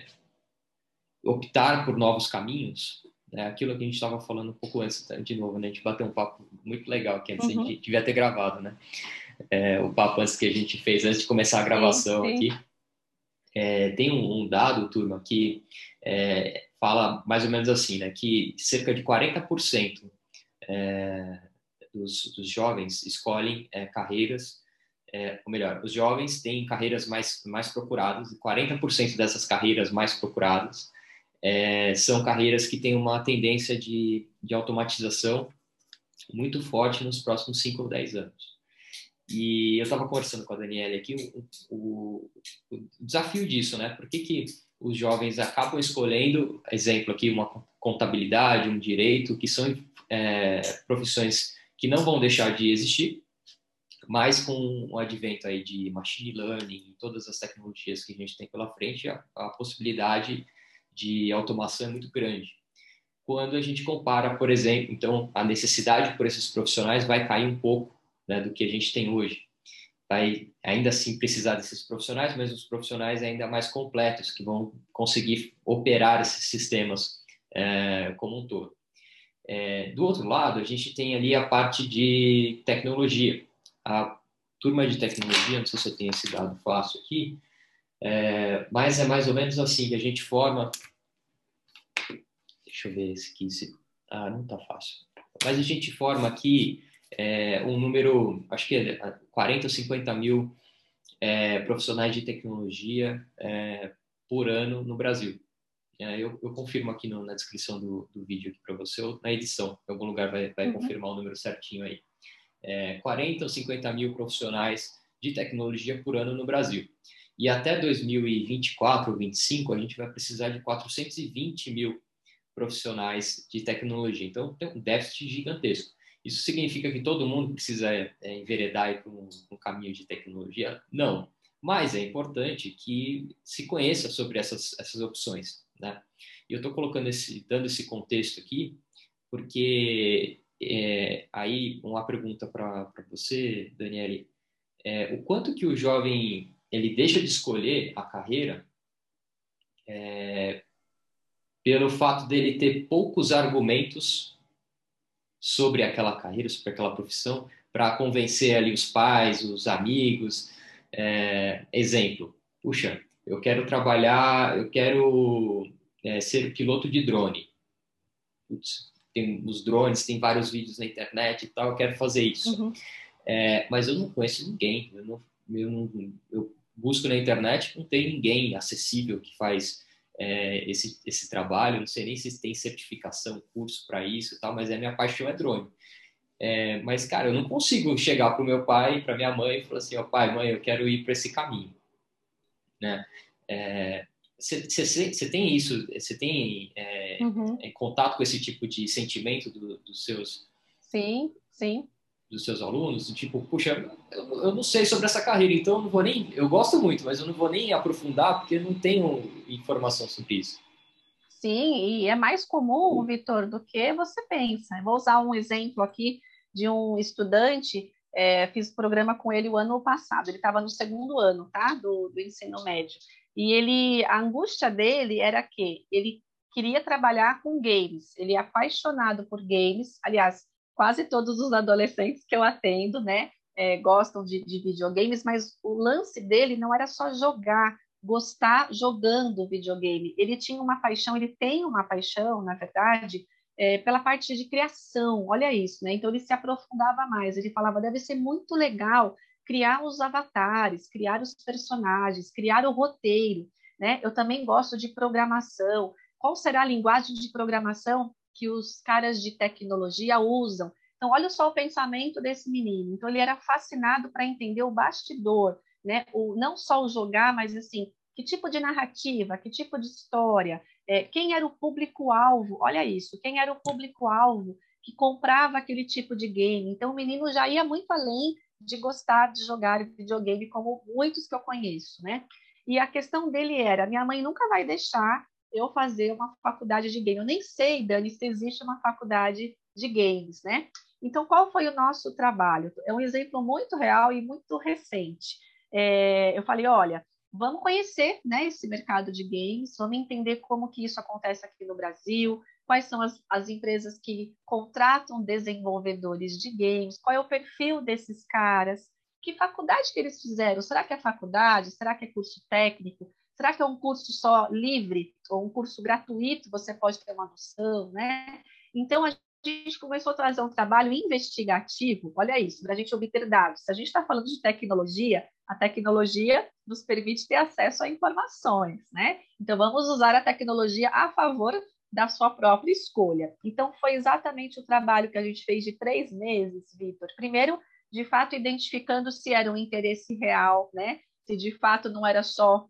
optar por novos caminhos. Né? Aquilo que a gente estava falando um pouco antes, tá? de novo, né? a gente bateu um papo muito legal aqui antes, uhum. a gente devia ter gravado, né? É, o papo antes que a gente fez antes de começar a gravação sim, sim. aqui. É, tem um, um, dado, turma, que é, fala mais ou menos assim, né, que cerca de 40% é, dos, dos, jovens escolhem é, carreiras, é, ou melhor, os jovens têm carreiras mais, mais procuradas, e 40% dessas carreiras mais procuradas é, são carreiras que têm uma tendência de, de automatização muito forte nos próximos 5 ou 10 anos. E eu estava conversando com a Daniela aqui o, o, o, desafio disso, né? Por que, que os jovens acabam escolhendo, exemplo aqui, uma contabilidade, um direito, que são é, profissões que não vão deixar de existir, mas com o advento aí de machine learning, todas as tecnologias que a gente tem pela frente, a, a possibilidade de automação é muito grande. Quando a gente compara, por exemplo, então a necessidade por esses profissionais vai cair um pouco né, do que a gente tem hoje vai ainda assim precisar desses profissionais, mas os profissionais ainda mais completos, que vão conseguir operar esses sistemas é, como um todo. É, do outro lado, a gente tem ali a parte de tecnologia. A, turma de tecnologia, não sei se eu tenho esse dado fácil aqui, é, mas é mais ou menos assim que a gente forma. Deixa eu ver esse aqui. Se, ah, não está fácil. Mas a gente forma aqui é, um número, acho que é 40 ou 50 mil é, profissionais de tecnologia é, por ano no Brasil. É, eu, eu, confirmo aqui no, na descrição do, do vídeo para você, ou na edição, em algum lugar vai, vai uhum. confirmar o número certinho aí. 40 ou 50 mil profissionais de tecnologia por ano no Brasil. E até 2024 ou 2025, a gente vai precisar de 420 mil profissionais de tecnologia. Então, tem um déficit gigantesco. Isso significa que todo mundo precisa é, enveredar para um, um, caminho de tecnologia? Não. Mas é importante que se conheça sobre essas, essas opções. Né? E eu estou colocando esse, dando esse contexto aqui, porque é, aí uma pergunta para você, Daniele, é, o quanto que o jovem ele deixa de escolher a carreira é, pelo fato dele ter poucos argumentos sobre aquela carreira, sobre aquela profissão, para convencer ali os pais, os amigos. É, exemplo, puxa, eu quero trabalhar, eu quero é, ser piloto de drone. Putz, tem os drones, tem vários vídeos na internet e tal, eu quero fazer isso. Uhum. É, mas eu não conheço ninguém, eu, não, eu, não, eu busco na internet, não tem ninguém acessível que faz é, esse, esse trabalho, não sei nem se tem certificação, curso para isso e tal, mas a minha paixão é drone. É, mas, cara, eu não consigo chegar para o meu pai, para minha mãe e falar assim, ó, oh, pai, mãe, eu quero ir para esse caminho, né? Você é, tem isso, você tem é, uhum. É, contato com esse tipo de sentimento do, dos seus... Sim, sim dos seus alunos, tipo, puxa, eu, eu, não sei sobre essa carreira, então eu não vou nem, eu gosto muito, mas eu não vou nem aprofundar porque não tenho informação sobre isso. Sim, e é mais comum, Vitor, do que você pensa. Eu vou usar um exemplo aqui de um estudante, é, fiz programa com ele o ano passado, ele estava no segundo ano, tá, do, do ensino médio, e ele, a angústia dele era que ele queria trabalhar com games, ele é apaixonado por games, aliás, quase todos os adolescentes que eu atendo, né, é, gostam de, de videogames, mas o lance dele não era só jogar, gostar jogando videogame. Ele tinha uma paixão, ele tem uma paixão, na verdade, é, pela parte de criação. Olha isso, né? Então ele se aprofundava mais. Ele falava: deve ser muito legal criar os avatares, criar os personagens, criar o roteiro. Né? Eu também gosto de programação. Qual será a linguagem de programação que os caras de tecnologia usam. Então, olha só o pensamento desse menino. Então, ele era fascinado para entender o bastidor, né? O, não só o jogar, mas assim, que tipo de narrativa, que tipo de história, é, quem era o público-alvo, olha isso, quem era o público-alvo que comprava aquele tipo de game. Então, o menino já ia muito além de gostar de jogar videogame, como muitos que eu conheço, né? E a questão dele era: minha mãe nunca vai deixar eu fazer uma faculdade de game. Eu nem sei, Dani, se existe uma faculdade de games, né? Então, qual foi o nosso trabalho? É um exemplo muito real e muito recente. É, eu falei, olha, vamos conhecer né, esse mercado de games, vamos entender como que isso acontece aqui no Brasil, quais são as, as empresas que contratam desenvolvedores de games, qual é o perfil desses caras, que faculdade que eles fizeram, será que é faculdade, será que é curso técnico, Será que é um curso só livre ou um curso gratuito? Você pode ter uma noção, né? Então, a gente começou a trazer um trabalho investigativo, olha isso, para a gente obter dados. Se a gente está falando de tecnologia, a tecnologia nos permite ter acesso a informações, né? Então, vamos usar a tecnologia a favor da sua própria escolha. Então, foi exatamente o trabalho que a gente fez de três meses, Vitor. Primeiro, de fato, identificando se era um interesse real, né? Se de fato não era só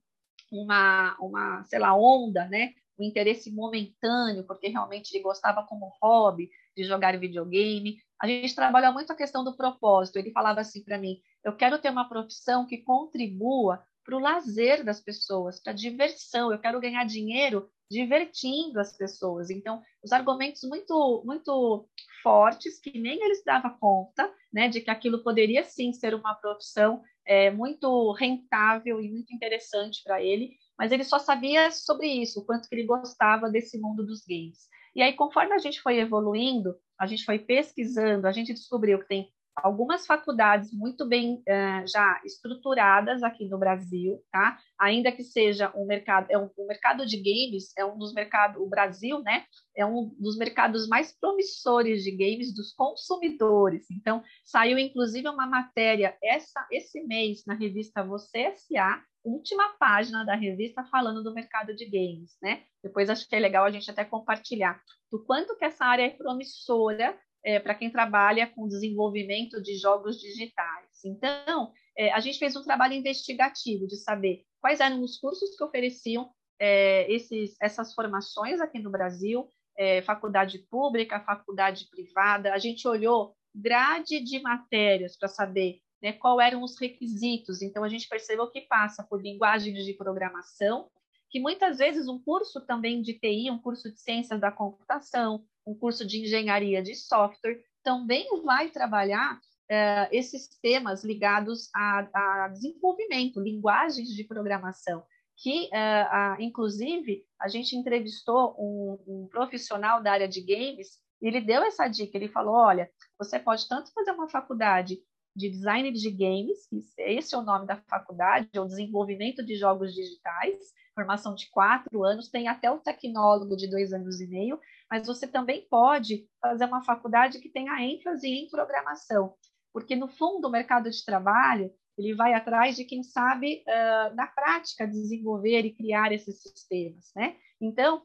uma, uma, sei lá, onda, né? Um interesse momentâneo, porque realmente ele gostava como hobby de jogar videogame. A gente trabalha muito a questão do propósito. Ele falava assim para mim: eu quero ter uma profissão que contribua para o lazer das pessoas, para a diversão. Eu quero ganhar dinheiro divertindo as pessoas. Então, os argumentos muito, muito fortes que nem eles davam conta, né, de que aquilo poderia sim ser uma profissão é, muito rentável e muito interessante para ele, mas ele só sabia sobre isso, o quanto que ele gostava desse mundo dos games. E aí, conforme a gente foi evoluindo, a gente foi pesquisando, a gente descobriu que tem algumas faculdades muito bem uh, já estruturadas aqui no Brasil, tá? Ainda que seja um mercado, é um, o mercado de games é um dos mercados, o Brasil, né? É um dos mercados mais promissores de games dos consumidores. Então, saiu inclusive uma matéria essa, esse mês na revista Você SA, última página da revista falando do mercado de games, né? Depois acho que é legal a gente até compartilhar do quanto que essa área é promissora é, para quem trabalha com desenvolvimento de jogos digitais. Então, é, a gente fez um trabalho investigativo de saber quais eram os cursos que ofereciam é, esses, essas formações aqui no Brasil, é, faculdade pública, faculdade privada. A gente olhou grade de matérias para saber né, qual eram os requisitos. Então, a gente percebeu que passa por linguagens de programação, que muitas vezes um curso também de TI, um curso de ciências da computação, um curso de engenharia de software, também vai trabalhar uh, esses temas ligados a, a, desenvolvimento, linguagens de programação, que, uh, inclusive, a gente entrevistou um, um profissional da área de games e ele deu essa dica, ele falou, olha, você pode tanto fazer uma faculdade de design de games, esse é o nome da faculdade, é o desenvolvimento de jogos digitais, formação de quatro anos, tem até o tecnólogo de dois anos e meio, mas você também pode fazer uma faculdade que tenha ênfase em programação, porque no fundo o mercado de trabalho ele vai atrás de quem sabe uh, na prática desenvolver e criar esses sistemas, né? Então,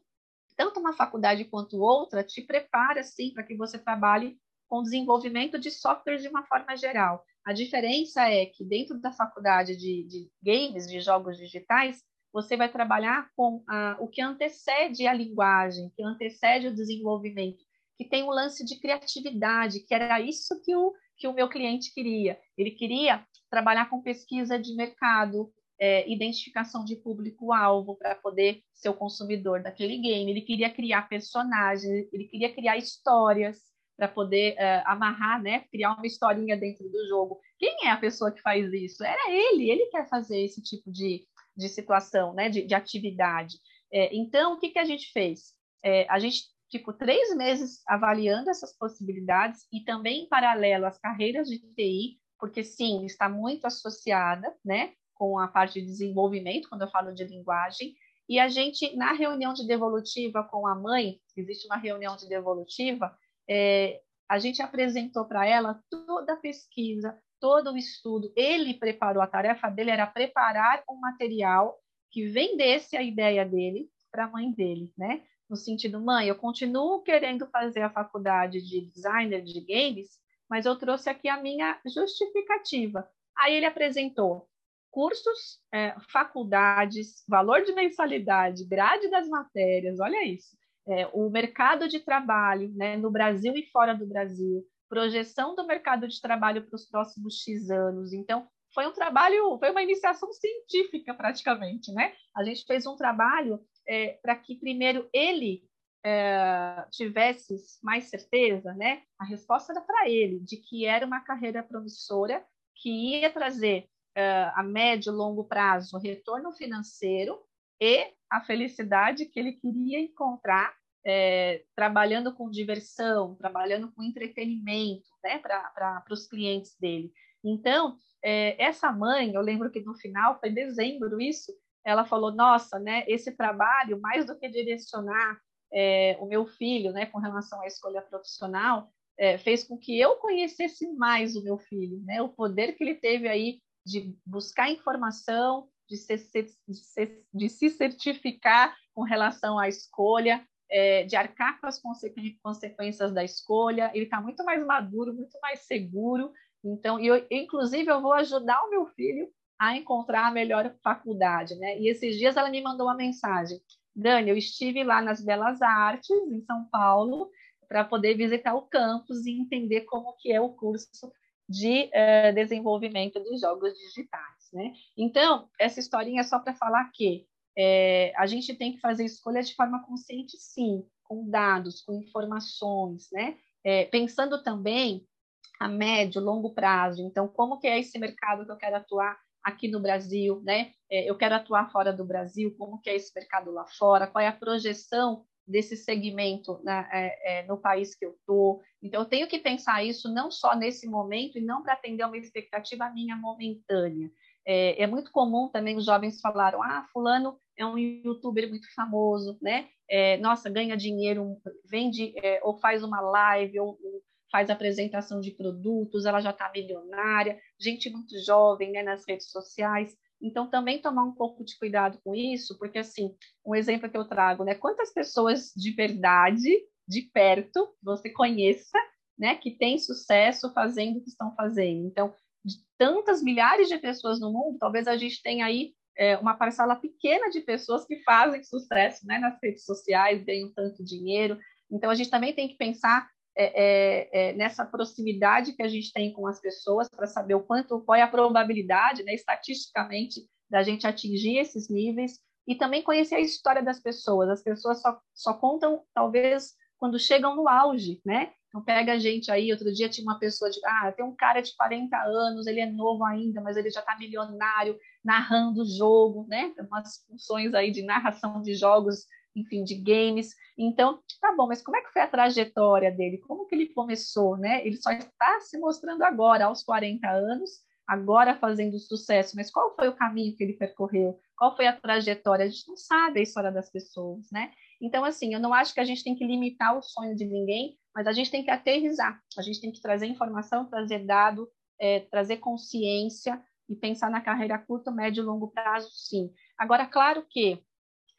tanto uma faculdade quanto outra te prepara sim para que você trabalhe com desenvolvimento de software de uma forma geral. A diferença é que dentro da faculdade de, de games, de jogos digitais, você vai trabalhar com ah, o que antecede a linguagem, que antecede o desenvolvimento, que tem um lance de criatividade, que era isso que o, que o meu cliente queria. Ele queria trabalhar com pesquisa de mercado, é, identificação de público-alvo para poder ser o consumidor daquele game. Ele queria criar personagens, ele queria criar histórias para poder uh, amarrar, né, criar uma historinha dentro do jogo. Quem é a pessoa que faz isso? Era ele, ele quer fazer esse tipo de, de situação, né, de, de atividade. É, então, o que, que a gente fez? É, a gente ficou três meses avaliando essas possibilidades e também em paralelo as carreiras de TI, porque sim, está muito associada, né, com a parte de desenvolvimento, quando eu falo de linguagem, e a gente, na reunião de devolutiva com a mãe, existe uma reunião de devolutiva, é, a gente apresentou para ela toda a pesquisa, todo o estudo. Ele preparou, a tarefa dele era preparar um material que vendesse a ideia dele para a mãe dele, né? No sentido, mãe, eu continuo querendo fazer a faculdade de designer de games, mas eu trouxe aqui a minha justificativa. Aí ele apresentou cursos, é, faculdades, valor de mensalidade, grade das matérias, olha isso é, o mercado de trabalho né, no Brasil e fora do Brasil, projeção do mercado de trabalho para os próximos X anos. Então, foi um trabalho, foi uma iniciação científica praticamente, né? A gente fez um trabalho é, para que primeiro ele é, tivesse mais certeza, né? A resposta era para ele de que era uma carreira promissora que ia trazer é, a médio e longo prazo retorno financeiro e a felicidade que ele queria encontrar é, trabalhando com diversão, trabalhando com entretenimento né, para os clientes dele. Então, é, essa mãe, eu lembro que no final, foi dezembro isso, ela falou, nossa, né, esse trabalho, mais do que direcionar é, o meu filho né, com relação à escolha profissional, é, fez com que eu conhecesse mais o meu filho, né, o poder que ele teve aí de buscar informação, de se, de, de se certificar com relação à escolha, é, de arcar com as consequências da escolha. Ele está muito mais maduro, muito mais seguro. Então, eu, inclusive, eu vou ajudar o meu filho a encontrar a melhor faculdade, né? E esses dias ela me mandou uma mensagem. Dani, eu estive lá nas Belas Artes, em São Paulo, para poder visitar o campus e entender como que é o curso de uh, desenvolvimento de jogos digitais, né? Então, essa historinha é só para falar que é, a gente tem que fazer escolha de forma consciente, sim, com dados, com informações, né? É, pensando também a médio, longo prazo. Então, como que é esse mercado que eu quero atuar aqui no Brasil, né? É, eu quero atuar fora do Brasil, como que é esse mercado lá fora? Qual é a projeção desse segmento né, é, é, no país que eu estou. Então, eu tenho que pensar isso não só nesse momento e não para atender uma expectativa minha momentânea. É, é, muito comum também os jovens falaram, ah, fulano é um youtuber muito famoso, né? É, nossa, ganha dinheiro, vende é, ou faz uma live ou, ou, faz apresentação de produtos, ela já está milionária, gente muito jovem, né, nas redes sociais. Então, também tomar um pouco de cuidado com isso, porque, assim, um exemplo que eu trago, né? Quantas pessoas de verdade, de perto, você conheça, né, que tem sucesso fazendo o que estão fazendo. Então, de tantas milhares de pessoas no mundo, talvez a gente tenha aí é, uma parcela pequena de pessoas que fazem sucesso né, nas redes sociais, ganham tanto dinheiro. Então, a gente também tem que pensar é, é, é nessa proximidade que a gente tem com as pessoas para saber o quanto, qual é a probabilidade, né, estatisticamente, da gente atingir esses níveis e também conhecer a história das pessoas. As pessoas só, só contam, talvez, quando chegam no auge, né? Então, pega a gente aí. Outro dia tinha uma pessoa de. Ah, tem um cara de 40 anos, ele é novo ainda, mas ele já está milionário, narrando jogo, né? Tem umas funções aí de narração de jogos, enfim, de games. Então, tá bom, mas como é que foi a trajetória dele? Como que ele começou, né? Ele só está se mostrando agora, aos 40 anos, agora fazendo sucesso, mas qual foi o caminho que ele percorreu? Qual foi a trajetória? A gente não sabe a história das pessoas, né? Então, assim, eu não acho que a gente tem que limitar o sonho de ninguém, mas a gente tem que aterrizar, a gente tem que trazer informação, trazer dado, é, trazer consciência e pensar na carreira curto, médio e longo prazo, sim. Agora, claro que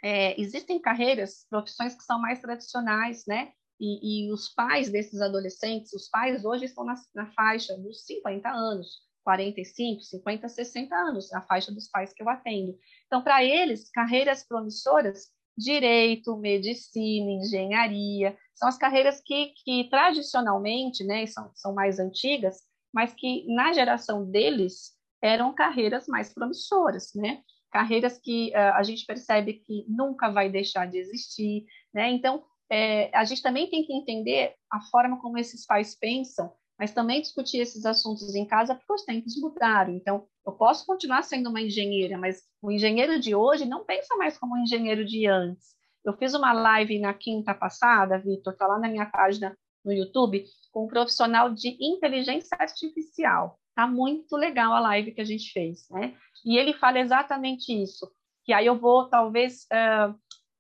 é, existem carreiras, profissões que são mais tradicionais, né? E, e, os pais desses adolescentes, os pais hoje estão na, na faixa dos 50 anos, 45, 50, 60 anos, a faixa dos pais que eu atendo. Então, para eles, carreiras promissoras direito, medicina, engenharia, são as carreiras que, que tradicionalmente, né, são, são mais antigas, mas que na geração deles eram carreiras mais promissoras, né? Carreiras que uh, a gente percebe que nunca vai deixar de existir, né? Então, é, a gente também tem que entender a forma como esses pais pensam mas também discutir esses assuntos em casa porque os tempos mudaram. Então, eu posso continuar sendo uma engenheira, mas o engenheiro de hoje não pensa mais como o engenheiro de antes. Eu fiz uma live na quinta passada, Vitor, está lá na minha página no YouTube, com um profissional de inteligência artificial. Tá muito legal a live que a gente fez, né? E ele fala exatamente isso. Que aí eu vou talvez uh,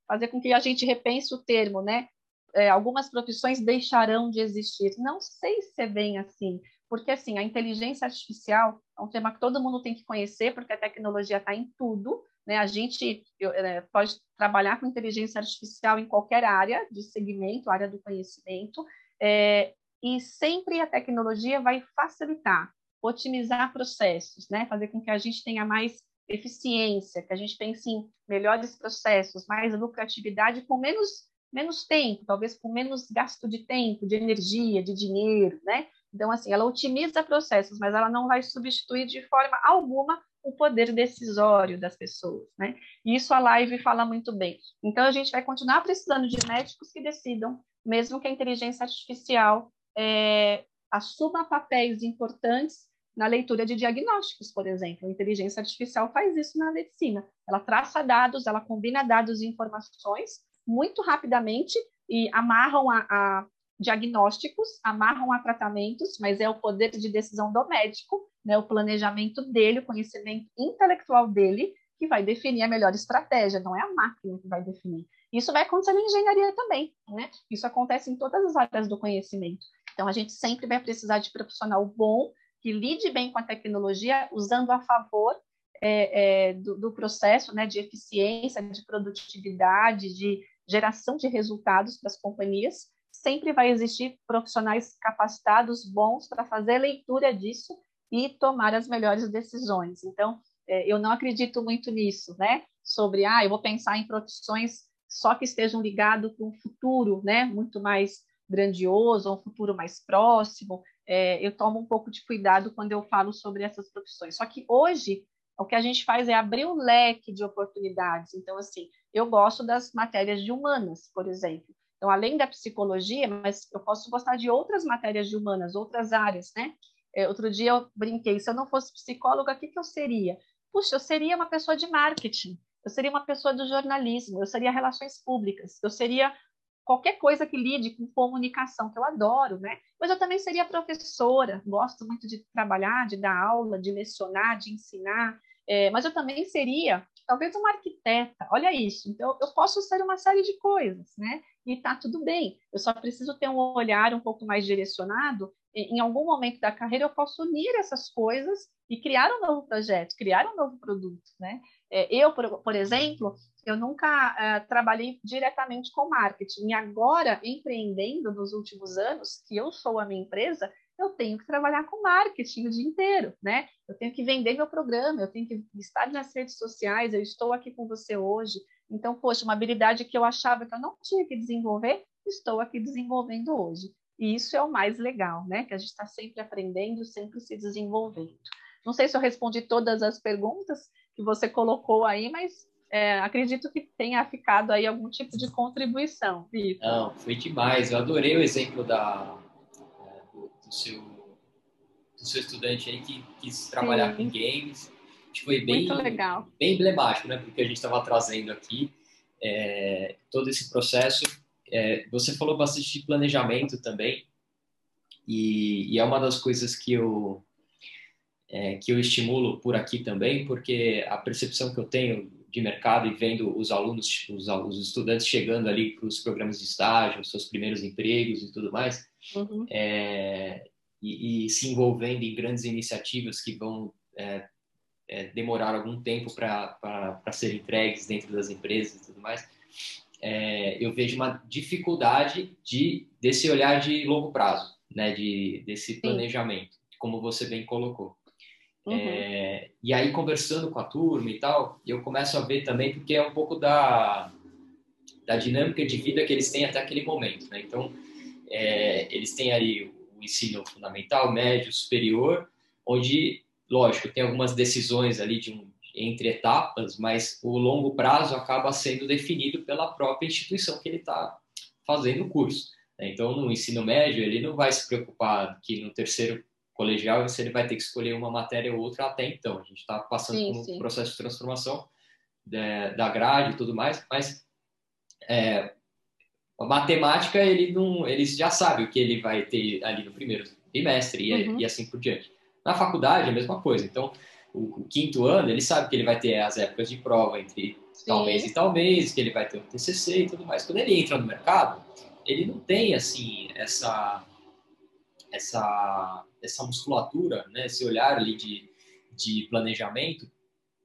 fazer com que a gente repense o termo, né? É, algumas profissões deixarão de existir. Não sei se é bem assim, porque assim a inteligência artificial é um tema que todo mundo tem que conhecer, porque a tecnologia está em tudo. Né? A gente eu, é, pode trabalhar com inteligência artificial em qualquer área de segmento, área do conhecimento, é, e sempre a tecnologia vai facilitar, otimizar processos, né? fazer com que a gente tenha mais eficiência, que a gente pense em melhores processos, mais lucratividade com menos menos tempo, talvez com menos gasto de tempo, de energia, de dinheiro, né? Então, assim, ela otimiza processos, mas ela não vai substituir de forma alguma o poder decisório das pessoas, né? E isso a live fala muito bem. Então, a gente vai continuar precisando de médicos que decidam, mesmo que a inteligência artificial é, assuma papéis importantes na leitura de diagnósticos, por exemplo. A inteligência artificial faz isso na medicina. Ela traça dados, ela combina dados e informações muito rapidamente e amarram a, a diagnósticos, amarram a tratamentos, mas é o poder de decisão do médico, né, o planejamento dele, o conhecimento intelectual dele, que vai definir a melhor estratégia, não é a máquina que vai definir. Isso vai acontecer na engenharia também, né? Isso acontece em todas as áreas do conhecimento. Então, a gente sempre vai precisar de profissional bom, que lide bem com a tecnologia, usando a favor é, é, do, do, processo né, de eficiência, de produtividade, de geração de resultados para as companhias, sempre vai existir profissionais capacitados, bons, para fazer a leitura disso e tomar as melhores decisões. Então, é, eu não acredito muito nisso, né? Sobre, ah, eu vou pensar em profissões só que estejam ligados com um futuro, né? Muito mais grandioso, um futuro mais próximo. É, eu tomo um pouco de cuidado quando eu falo sobre essas profissões. Só que hoje o que a gente faz é abrir um leque de oportunidades. Então, assim, eu gosto das matérias de humanas, por exemplo. Então, além da psicologia, mas eu posso gostar de outras matérias de humanas, outras áreas, né? É, outro dia eu brinquei, se eu não fosse psicóloga, o que, que eu seria? Puxa, eu seria uma pessoa de marketing, eu seria uma pessoa do jornalismo, eu seria relações públicas, eu seria qualquer coisa que lide com comunicação, que eu adoro, né? Mas eu também seria professora, gosto muito de trabalhar, de dar aula, de lecionar, de ensinar, é, mas eu também seria talvez uma arquiteta, olha isso. Então, eu posso ser uma série de coisas, né? E tá tudo bem. Eu só preciso ter um olhar um pouco mais direcionado. Em algum momento da carreira, eu posso unir essas coisas e criar um novo projeto, criar um novo produto, né? É, eu, por, exemplo, eu nunca uh, trabalhei diretamente com marketing. E agora, empreendendo nos últimos anos, que eu sou a minha empresa, eu tenho que trabalhar com marketing o dia inteiro, né? Eu tenho que vender meu programa, eu tenho que estar nas redes sociais, eu estou aqui com você hoje. Então, poxa, uma habilidade que eu achava que eu não tinha que desenvolver, estou aqui desenvolvendo hoje. E isso é o mais legal, né? Que a gente está sempre aprendendo, sempre se desenvolvendo. Não sei se eu respondi todas as perguntas que você colocou aí, mas é, acredito que tenha ficado aí algum tipo de contribuição, Vitor. Não, foi demais. Eu adorei o exemplo da, do seu, do seu estudante aí que quis trabalhar Sim. com games. Acho que foi bem, bem emblemático, né? Porque a gente estava trazendo aqui é, todo esse processo. É, você falou bastante de planejamento também, e, e, é uma das coisas que eu é, que eu estimulo por aqui também, porque a percepção que eu tenho de mercado e vendo os alunos, os, os estudantes chegando ali para os programas de estágio, seus primeiros empregos e tudo mais, uhum. é, e, e, se envolvendo em grandes iniciativas que vão é, é, demorar algum tempo para ser entregues dentro das empresas e tudo mais, é, eu vejo uma dificuldade de desse olhar de longo prazo, né, de desse planejamento, Sim. como você bem colocou. Uhum. É, e aí, conversando com a turma e tal, eu começo a ver também, porque é um pouco da, da dinâmica de vida que eles têm até aquele momento. Né? Então, é, eles têm aí o ensino fundamental, médio, superior, onde, lógico, tem algumas decisões ali de um, entre etapas, mas o longo prazo acaba sendo definido pela própria instituição que ele está fazendo o curso. Né? Então, no ensino médio, ele não vai se preocupar que no terceiro colegial se ele vai ter que escolher uma matéria ou outra até então. A gente está passando sim, por um sim. processo de transformação da, da grade e tudo mais, mas é, a matemática ele não, ele já sabe o que ele vai ter ali no primeiro trimestre e, uhum. e assim por diante. Na faculdade é a mesma coisa. Então, o, o, quinto ano ele sabe que ele vai ter as épocas de prova entre sim. tal mês e tal mês, que ele vai ter um TCC e tudo mais. Quando ele entra no mercado, ele não tem assim essa essa essa musculatura, né, esse olhar ali de, de planejamento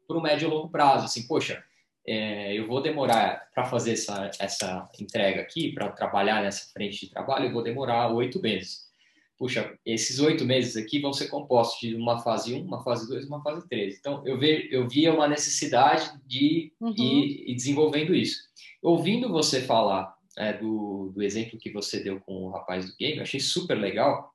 para o médio e longo prazo. Assim, poxa, é, eu vou demorar para fazer essa, essa entrega aqui, para trabalhar nessa frente de trabalho, eu vou demorar oito meses. Puxa, esses oito meses aqui vão ser compostos de uma fase 1, uma fase 2 uma fase 3. Então, eu, ve, eu via uma necessidade de uhum. ir, ir, desenvolvendo isso. Ouvindo você falar é, do, do exemplo que você deu com o rapaz do game, eu achei super legal,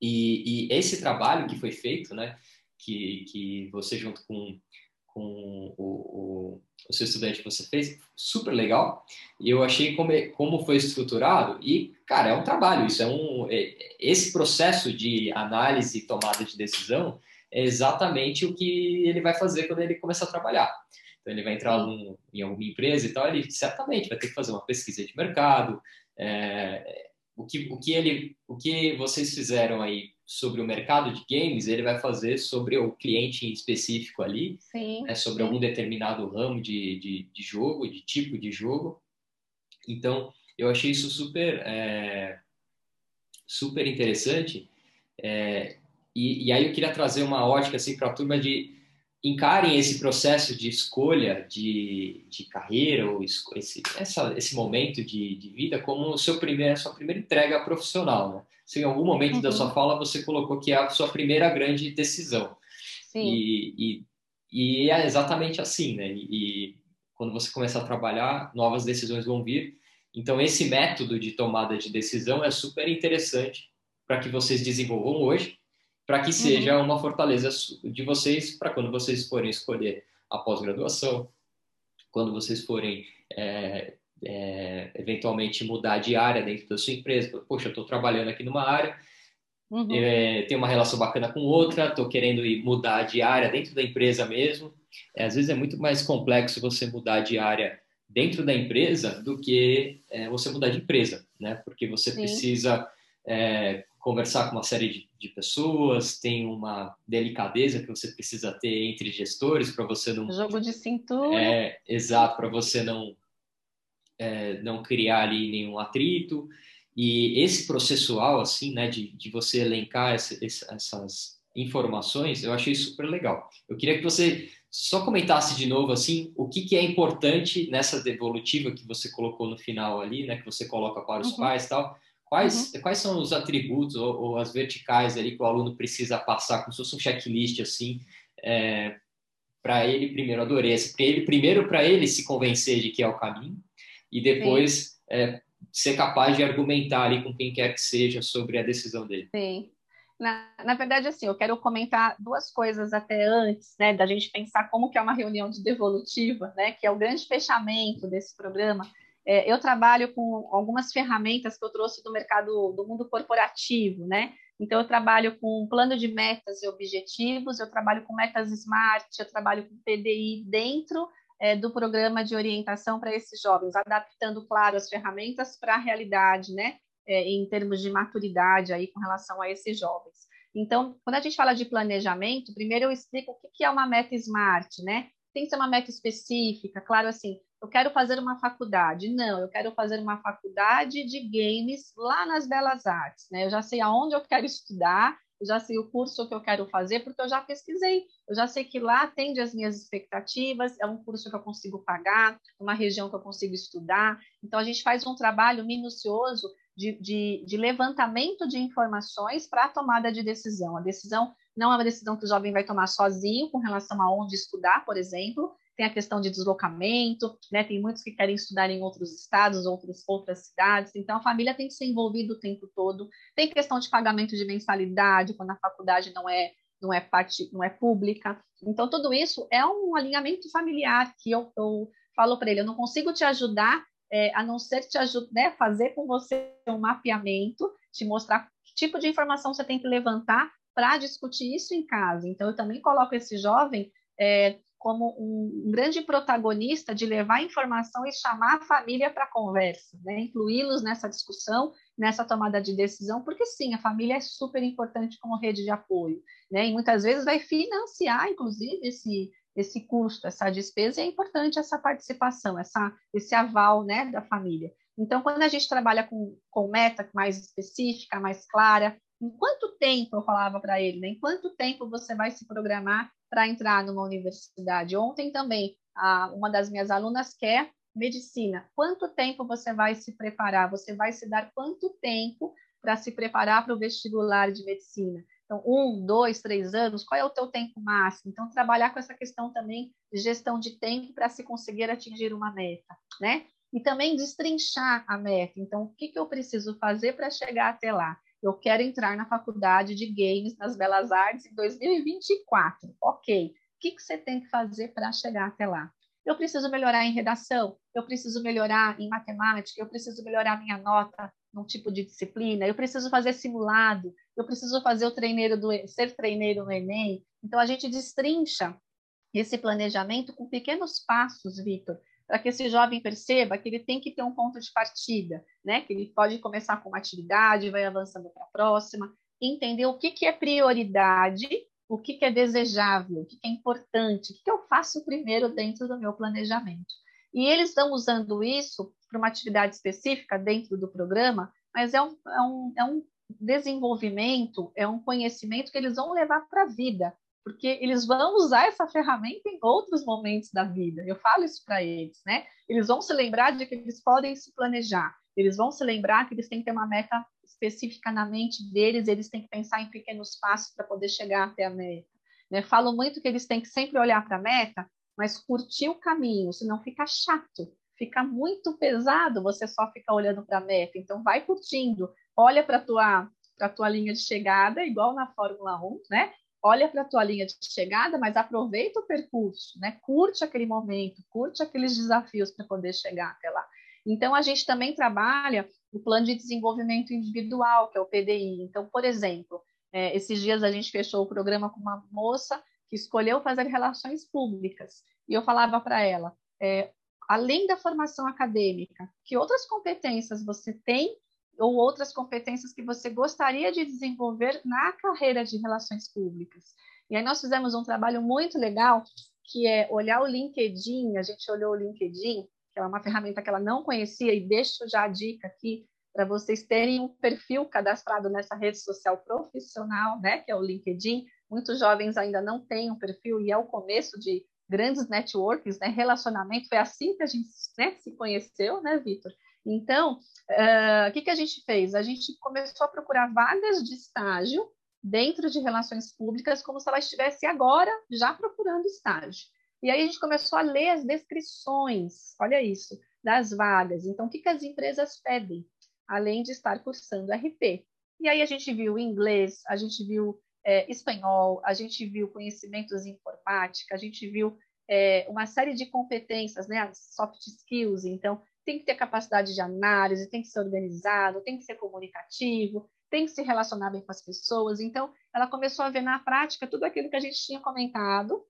e, e, esse trabalho que foi feito, né, que, que você junto com, com o, o, o, seu estudante você fez, super legal. E eu achei como, como foi estruturado e, cara, é um trabalho. Isso é um é, esse processo de análise e tomada de decisão é exatamente o que ele vai fazer quando ele começar a trabalhar. Então ele vai entrar num, em alguma empresa e tal, ele certamente vai ter que fazer uma pesquisa de mercado, é, o que, o que ele, o que vocês fizeram aí sobre o mercado de games, ele vai fazer sobre o cliente em específico ali, sim, né, sobre sim. algum determinado ramo de, de, de, jogo, de tipo de jogo. Então, eu achei isso super, é, super interessante. É, e, e, aí eu queria trazer uma ótica assim para a turma de encarem esse processo de escolha de, de carreira ou esse, essa, esse momento de, de vida como o seu primeiro, a sua primeira entrega profissional. Né? Se em algum momento uhum. da sua fala você colocou que é a sua primeira grande decisão. Sim. E, e, e é exatamente assim, né? E, e quando você começa a trabalhar, novas decisões vão vir. Então, esse método de tomada de decisão é super interessante para que vocês desenvolvam hoje para que seja uhum. uma fortaleza de vocês para quando vocês forem escolher a pós-graduação, quando vocês forem é, é, eventualmente mudar de área dentro da sua empresa. Poxa, eu estou trabalhando aqui numa área, uhum. é, tenho uma relação bacana com outra, estou querendo ir mudar de área dentro da empresa mesmo. É, às vezes é muito mais complexo você mudar de área dentro da empresa do que é, você mudar de empresa, né? Porque você Sim. precisa é, conversar com uma série de, de, pessoas, tem uma delicadeza que você precisa ter entre gestores para você não jogo de cintura, é, exato, para você não é, não criar ali nenhum atrito e esse processual assim, né, de, de você elencar essa, essas informações, eu achei super legal. Eu queria que você só comentasse de novo assim o que, que é importante nessa devolutiva que você colocou no final ali, né, que você coloca para os uhum. pais, tal Quais, uhum. quais são os atributos ou, ou, as verticais ali que o aluno precisa passar, como se fosse um checklist assim, é, para ele primeiro, adorei esse, ele primeiro para ele se convencer de que é o caminho e depois é, ser capaz de argumentar ali com quem quer que seja sobre a decisão dele. Sim. Na, na verdade, assim, eu quero comentar duas coisas até antes, né, da gente pensar como que é uma reunião de devolutiva, né, que é o grande fechamento desse programa, é, eu trabalho com algumas ferramentas que eu trouxe do mercado do mundo corporativo, né? Então, eu trabalho com plano de metas e objetivos, eu trabalho com metas smart, eu trabalho com PDI dentro é, do programa de orientação para esses jovens, adaptando, claro, as ferramentas para a realidade, né? É, em termos de maturidade aí com relação a esses jovens. Então, quando a gente fala de planejamento, primeiro eu explico o que é uma meta smart, né? Tem que ser uma meta específica, claro, assim, eu quero fazer uma faculdade. Não, eu quero fazer uma faculdade de games lá nas Belas Artes. Né? Eu já sei aonde eu quero estudar, eu já sei o curso que eu quero fazer, porque eu já pesquisei. Eu já sei que lá atende as minhas expectativas, é um curso que eu consigo pagar, uma região que eu consigo estudar. Então, a gente faz um trabalho minucioso de, de, de levantamento de informações para a tomada de decisão. A decisão não é uma decisão que o jovem vai tomar sozinho com relação a onde estudar, por exemplo, tem a questão de deslocamento, né? Tem muitos que querem estudar em outros estados, outros, outras cidades, então a família tem que ser envolvida o tempo todo. Tem questão de pagamento de mensalidade quando a faculdade não é não é parte, não é pública. Então tudo isso é um alinhamento familiar que eu, eu falo para ele, eu não consigo te ajudar é, a não ser te ajudar, né, fazer com você um mapeamento, te mostrar que tipo de informação você tem que levantar para discutir isso em casa. Então, eu também coloco esse jovem é, como um, grande protagonista de levar informação e chamar a família para a conversa, né? incluí-los nessa discussão, nessa tomada de decisão, porque sim, a família é super importante como rede de apoio, né? e muitas vezes vai financiar, inclusive, esse, esse custo, essa despesa, e é importante essa participação, essa, esse aval né, da família. Então, quando a gente trabalha com, com meta mais específica, mais clara, em quanto tempo, eu falava para ele, né? em quanto tempo você vai se programar para entrar numa universidade. Ontem também, a, uma das minhas alunas quer medicina. Quanto tempo você vai se preparar? Você vai se dar quanto tempo para se preparar para o vestibular de medicina? Então, um, dois, três anos, qual é o teu tempo máximo? Então, trabalhar com essa questão também de gestão de tempo para se conseguir atingir uma meta, né? E também destrinchar a meta. Então, o que, que eu preciso fazer para chegar até lá? Eu quero entrar na faculdade de games nas Belas Artes em 2024. Ok, o que, que você tem que fazer para chegar até lá? Eu preciso melhorar em redação, eu preciso melhorar em matemática, eu preciso melhorar minha nota num tipo de disciplina, eu preciso fazer simulado, eu preciso fazer o treineiro do ser treineiro no Enem. Então a gente destrincha esse planejamento com pequenos passos, Vitor, para que esse jovem perceba que ele tem que ter um ponto de partida, né? Que ele pode começar com uma atividade, vai avançando para a próxima, entender o que, que é prioridade, o que, que é desejável, o que, que é importante, o que, que eu faço primeiro dentro do meu planejamento. E eles estão usando isso para uma atividade específica dentro do programa, mas é um, é um, é um desenvolvimento, é um conhecimento que eles vão levar para a vida porque eles vão usar essa ferramenta em outros momentos da vida. Eu falo isso para eles, né? Eles vão se lembrar de que eles podem se planejar, eles vão se lembrar que eles têm que ter uma meta específica na mente deles, eles têm que pensar em pequenos passos para poder chegar até a meta. Né? Falo muito que eles têm que sempre olhar para a meta, mas curtir o caminho, senão fica chato, fica muito pesado você só ficar olhando para a meta. Então, vai curtindo, olha para a tua, tua linha de chegada, igual na Fórmula 1, né? Olha para a tua linha de chegada, mas aproveita o percurso, né? Curte aquele momento, curte aqueles desafios para poder chegar até lá. Então, a gente também trabalha o plano de desenvolvimento individual, que é o PDI. Então, por exemplo, é, esses dias a gente fechou o programa com uma moça que escolheu fazer relações públicas. E eu falava para ela, é, além da formação acadêmica, que outras competências você tem ou outras competências que você gostaria de desenvolver na carreira de relações públicas. E aí nós fizemos um trabalho muito legal, que é olhar o LinkedIn, a gente olhou o LinkedIn, que é uma ferramenta que ela não conhecia, e deixo já a dica aqui para vocês terem um perfil cadastrado nessa rede social profissional, né, que é o LinkedIn. Muitos jovens ainda não têm um perfil e é o começo de grandes networks, né, relacionamento. Foi assim que a gente né, se conheceu, né, Vitor? Então, uh, o que, que a gente fez? A gente começou a procurar vagas de estágio dentro de relações públicas, como se ela estivesse agora já procurando estágio. E aí a gente começou a ler as descrições, olha isso, das vagas. Então, o que, que as empresas pedem, além de estar cursando RP? E aí a gente viu inglês, a gente viu é, espanhol, a gente viu conhecimentos em informática, a gente viu é, uma série de competências, né, soft skills. Então, tem que ter capacidade de análise, tem que ser organizado, tem que ser comunicativo, tem que se relacionar bem com as pessoas. Então, ela começou a ver na prática tudo aquilo que a gente tinha comentado,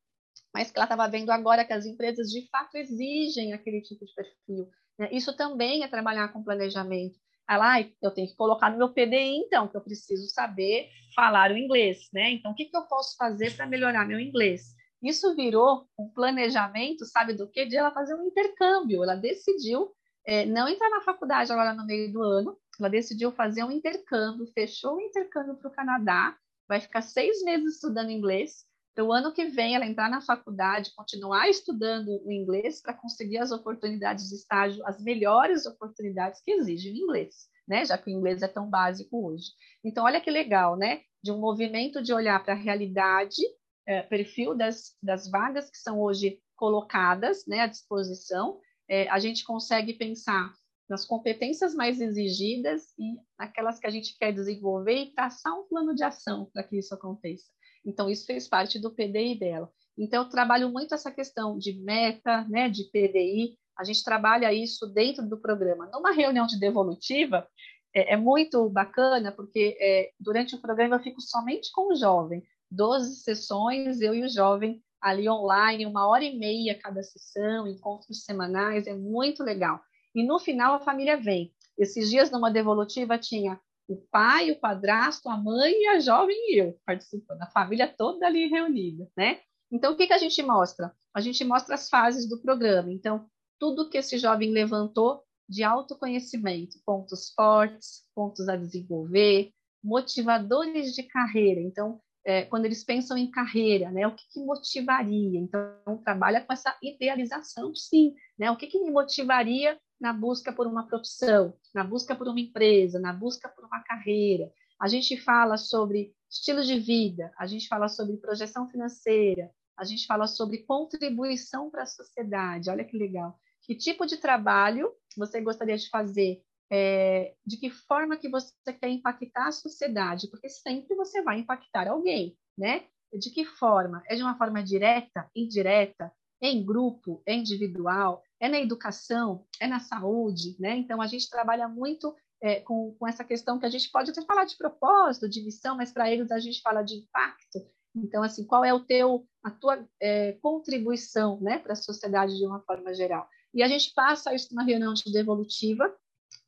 mas que ela estava vendo agora que as empresas de fato exigem aquele tipo de perfil. Né? Isso também é trabalhar com planejamento. Ela, eu tenho que colocar no meu PDI, então, que eu preciso saber falar o inglês, né? Então, o que, que eu posso fazer para melhorar meu inglês? Isso virou um planejamento, sabe do quê? De ela fazer um intercâmbio. Ela decidiu é, não entrar na faculdade agora no meio do ano, ela decidiu fazer um intercâmbio, fechou o intercâmbio para o Canadá, vai ficar seis meses estudando inglês, para o ano que vem ela entrar na faculdade, continuar estudando o inglês para conseguir as oportunidades de estágio, as melhores oportunidades que exigem o inglês, né? Já que o inglês é tão básico hoje. Então, olha que legal, né? De um movimento de olhar para a realidade, é, perfil das, das vagas que são hoje colocadas né, à disposição, é, a gente consegue pensar nas competências mais exigidas e naquelas que a gente quer desenvolver e traçar um plano de ação para que isso aconteça. Então, isso fez parte do PDI dela. Então, eu trabalho muito essa questão de meta, né, de PDI, a gente trabalha isso dentro do programa. Numa reunião de devolutiva, é, é muito bacana, porque é, durante o programa eu fico somente com o jovem, 12 sessões, eu e o jovem ali online, uma hora e meia cada sessão, encontros semanais, é muito legal. E no final a família vem. Esses dias numa devolutiva tinha o pai, o padrasto, a mãe e a jovem e eu participando, a família toda ali reunida, né? Então, o que, que a gente mostra? A gente mostra as fases do programa. Então, tudo que esse jovem levantou de autoconhecimento, pontos fortes, pontos a desenvolver, motivadores de carreira. Então, é, quando eles pensam em carreira, né, o que, que, motivaria? Então, trabalha com essa idealização, sim, né? O que, que me motivaria na busca por uma profissão, na busca por uma empresa, na busca por uma carreira? A gente fala sobre estilo de vida, a gente fala sobre projeção financeira, a gente fala sobre contribuição para a sociedade. Olha que legal. Que tipo de trabalho você gostaria de fazer é, de que forma que você quer impactar a sociedade, porque sempre você vai impactar alguém, né? De que forma? É de uma forma direta, indireta, em grupo, é individual, é na educação, é na saúde, né? Então a gente trabalha muito é, com, com essa questão que a gente pode até falar de propósito, de missão, mas para eles a gente fala de impacto. Então, assim, qual é o teu, a tua é, contribuição, né, para a sociedade de uma forma geral? E a gente passa isso numa reunião de devolutiva,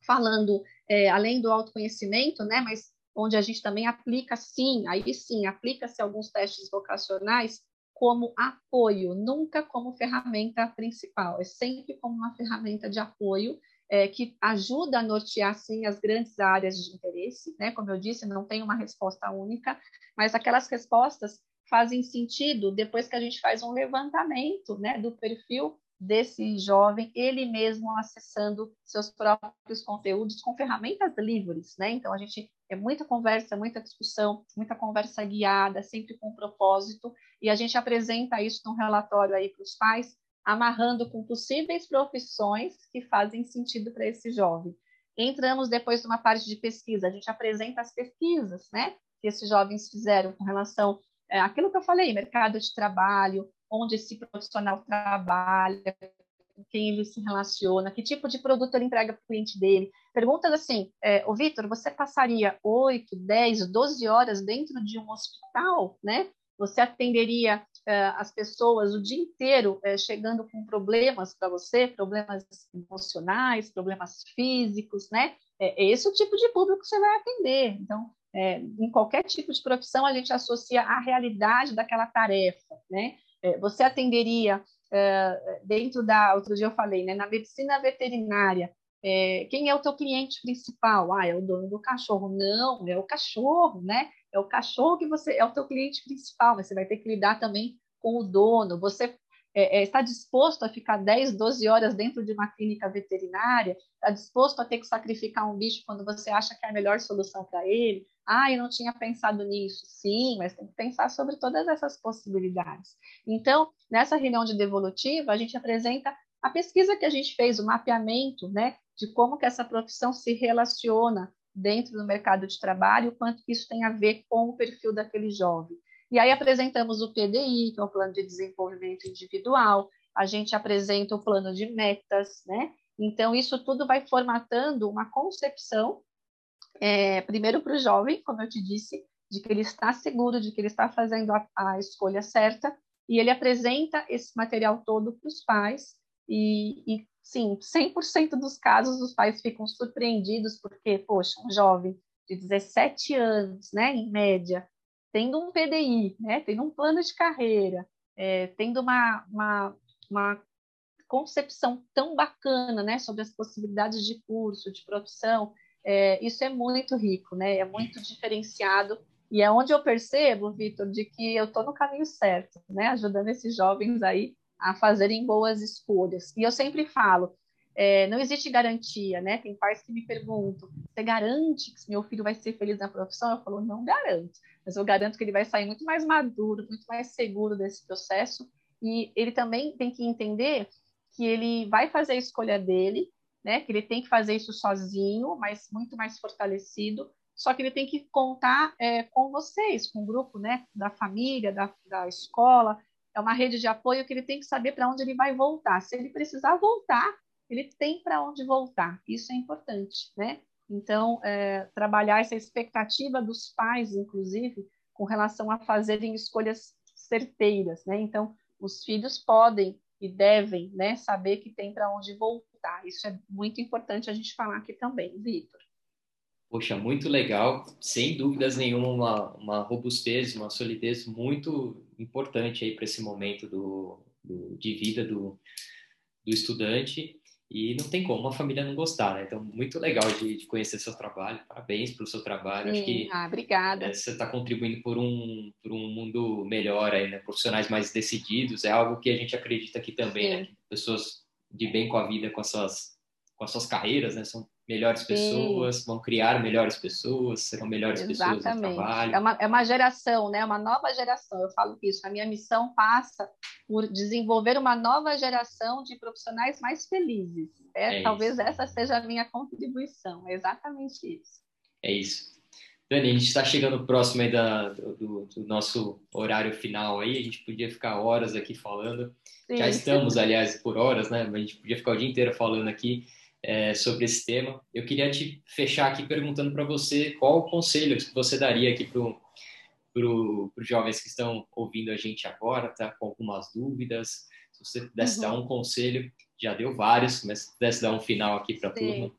falando é, além do autoconhecimento, né, mas onde a gente também aplica sim, aí sim, aplica-se alguns testes vocacionais como apoio, nunca como ferramenta principal, é sempre como uma ferramenta de apoio é, que ajuda a nortear sim as grandes áreas de interesse, né? Como eu disse, não tem uma resposta única, mas aquelas respostas fazem sentido depois que a gente faz um levantamento, né, do perfil desse jovem, ele mesmo acessando seus próprios conteúdos com ferramentas livres, né? Então a gente é muita conversa, muita discussão, muita conversa guiada, sempre com propósito, e a gente apresenta isso num relatório aí para os pais, amarrando com possíveis profissões que fazem sentido para esse jovem. Entramos depois numa parte de pesquisa, a gente apresenta as pesquisas, né? Que esses jovens fizeram com relação é, àquilo que eu falei, mercado de trabalho, onde esse profissional trabalha, com quem ele se relaciona, que tipo de produto ele entrega para o cliente dele. Perguntas assim, é, o Vitor, você passaria 8, 10, 12 horas dentro de um hospital, né? Você atenderia uh, as pessoas o dia inteiro uh, chegando com problemas para você, problemas emocionais, problemas físicos, né? É, é, esse o tipo de público que você vai atender. Então, é, em qualquer tipo de profissão, a gente associa a realidade daquela tarefa, né? É, você atenderia uh, dentro da, outro dia eu falei, né? Na medicina veterinária, é, quem é o teu cliente principal? Ah, é o dono do cachorro. Não, é o cachorro, né? É o cachorro que você é o teu cliente principal, mas você vai ter que lidar também com o dono. Você é, é, está disposto a ficar 10, 12 horas dentro de uma clínica veterinária? Está disposto a ter que sacrificar um bicho quando você acha que é a melhor solução para ele? Ah, eu não tinha pensado nisso. Sim, mas tem que pensar sobre todas essas possibilidades. Então, nessa reunião de devolutiva, a gente apresenta a pesquisa que a gente fez, o mapeamento, né, de como que essa profissão se relaciona dentro do mercado de trabalho, o quanto isso tem a ver com o perfil daquele jovem. E aí apresentamos o PDI, que é o Plano de Desenvolvimento Individual, a gente apresenta o plano de metas, né? Então, isso tudo vai formatando uma concepção, é, primeiro para o jovem, como eu te disse, de que ele está seguro, de que ele está fazendo a, a escolha certa, e ele apresenta esse material todo para os pais, e, e sim, 100% dos casos os pais ficam surpreendidos porque, poxa, um jovem de 17 anos, né, em média, tendo um PDI, né, tendo um plano de carreira, é, tendo uma, uma, uma concepção tão bacana, né, sobre as possibilidades de curso, de profissão, é, isso é muito rico, né, é muito diferenciado e é onde eu percebo, Vitor, de que eu estou no caminho certo, né, ajudando esses jovens aí a fazerem boas escolhas. E eu sempre falo, é, não existe garantia, né? Tem pais que me perguntam: você garante que meu filho vai ser feliz na profissão? Eu falo: não garanto, mas eu garanto que ele vai sair muito mais maduro, muito mais seguro desse processo. E ele também tem que entender que ele vai fazer a escolha dele, né? Que ele tem que fazer isso sozinho, mas muito mais fortalecido. Só que ele tem que contar é, com vocês, com o grupo, né? Da família, da, da escola, é uma rede de apoio que ele tem que saber para onde ele vai voltar. Se ele precisar voltar, ele tem para onde voltar. Isso é importante, né? Então, é, trabalhar essa expectativa dos pais, inclusive, com relação a fazerem escolhas certeiras, né? Então, os filhos podem e devem, né, saber que tem para onde voltar. Isso é muito importante a gente falar aqui também, Vitor. Poxa, muito legal, sem dúvidas nenhuma, uma, uma robustez, uma solidez muito importante aí para esse momento do, do, de vida do, do estudante e não tem como uma família não gostar, né? Então, muito legal de, de conhecer seu trabalho, parabéns pelo seu trabalho, Sim. acho que ah, obrigada. É, você está contribuindo por um, por um mundo melhor aí, né? Profissionais mais decididos, é algo que a gente acredita aqui também, né? Pessoas de bem com a vida, com as suas, com as suas carreiras, né? São melhores pessoas, Sim. vão criar melhores pessoas, serão melhores Exatamente. pessoas no trabalho. É uma, é uma geração, né? Uma nova geração. Eu falo isso. A minha missão passa por desenvolver uma nova geração de profissionais mais felizes. É, é talvez isso. essa seja a minha contribuição. É exatamente isso. É isso. Dani, a gente está chegando próximo aí da, do, do, nosso horário final aí. A gente podia ficar horas aqui falando. Sim. Já estamos, aliás, por horas, né? A gente podia ficar o dia inteiro falando aqui é, sobre esse tema. Eu queria te fechar aqui perguntando para você qual o conselho que você daria aqui para os jovens que estão ouvindo a gente agora, tá com algumas dúvidas. Se você pudesse uhum. dar um conselho, já deu vários, mas se pudesse dar um final aqui para a turma.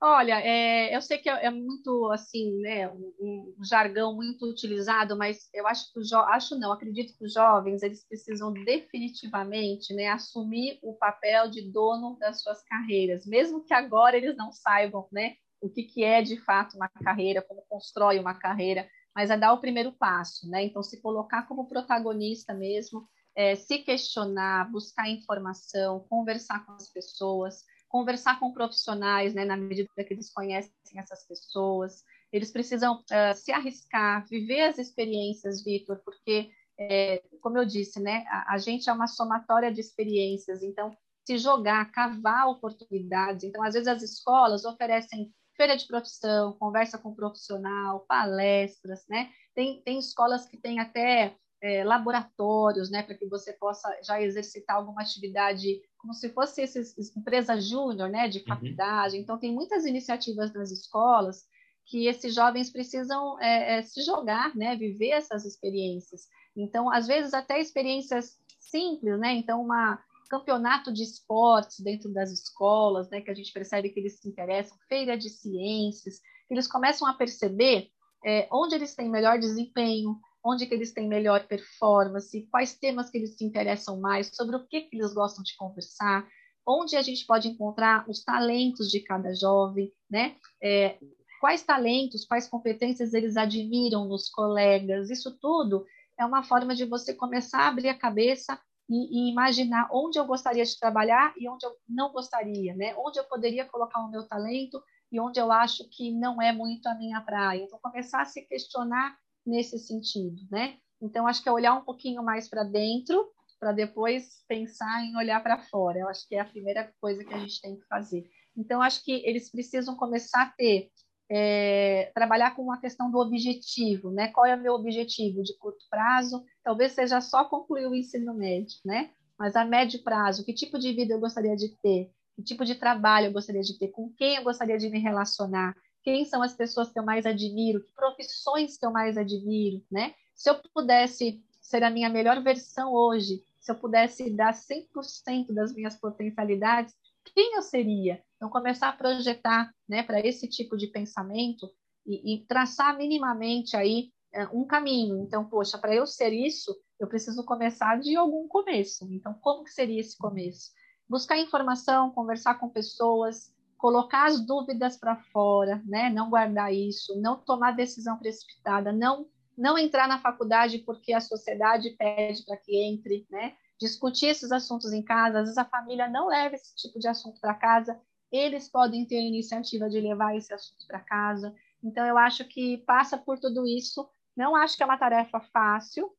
Olha, é, eu sei que é, é muito assim, né, um, um, jargão muito utilizado, mas eu acho que acho não, acredito que os jovens eles precisam definitivamente, né, assumir o papel de dono das suas carreiras, mesmo que agora eles não saibam, né, o que, que é de fato uma carreira, como constrói uma carreira, mas é dar o primeiro passo, né? Então se colocar como protagonista mesmo, é, se questionar, buscar informação, conversar com as pessoas conversar com profissionais, né, na medida que eles conhecem essas pessoas. Eles precisam uh, se arriscar, viver as experiências, Vitor, porque, é, como eu disse, né, a, a, gente é uma somatória de experiências, então, se jogar, cavar oportunidades. Então, às vezes, as escolas oferecem feira de profissão, conversa com profissional, palestras, né? Tem, tem escolas que têm até é, laboratórios, né, para que você possa já exercitar alguma atividade como se fosse essa empresa júnior, né, de uhum. faculdade. Uhum. Então tem muitas iniciativas nas escolas que esses jovens precisam é, é, se jogar, né, viver essas experiências. Então, às vezes até experiências simples, né? Então, uma campeonato de esportes dentro das escolas, né, que a gente percebe que eles se interessam, feira de ciências, que eles começam a perceber é, onde eles têm melhor desempenho, onde que eles têm melhor performance, quais temas que eles se interessam mais, sobre o que, que eles gostam de conversar, onde a gente pode encontrar os talentos de cada jovem, né? É, quais talentos, quais competências eles admiram nos colegas, isso tudo é uma forma de você começar a abrir a cabeça e, e, imaginar onde eu gostaria de trabalhar e onde eu não gostaria, né? Onde eu poderia colocar o meu talento e onde eu acho que não é muito a minha praia. Então, começar a se questionar nesse sentido, né? Então, acho que é olhar um pouquinho mais para dentro para depois pensar em olhar para fora. Eu acho que é a primeira coisa que a gente tem que fazer. Então, acho que eles precisam começar a ter é, trabalhar com uma questão do objetivo, né? Qual é o meu objetivo de curto prazo? Talvez seja só concluir o ensino médio, né? Mas a médio prazo, que tipo de vida eu gostaria de ter? Que tipo de trabalho eu gostaria de ter? Com quem eu gostaria de me relacionar? Quem são as pessoas que eu mais admiro? Que profissões que eu mais admiro, né? Se eu pudesse ser a minha melhor versão hoje, se eu pudesse dar 100% das minhas potencialidades, quem eu seria? Então, começar a projetar né, para esse tipo de pensamento e, e traçar minimamente aí é, um caminho. Então, poxa, para eu ser isso, eu preciso começar de algum começo. Então, como que seria esse começo? Buscar informação, conversar com pessoas, colocar as dúvidas para fora, né? Não guardar isso, não tomar decisão precipitada, não não entrar na faculdade porque a sociedade pede para que entre, né? discutir esses assuntos em casa, às vezes a família não leva esse tipo de assunto para casa, eles podem ter a iniciativa de levar esse assunto para casa. Então, eu acho que passa por tudo isso. Não acho que é uma tarefa fácil,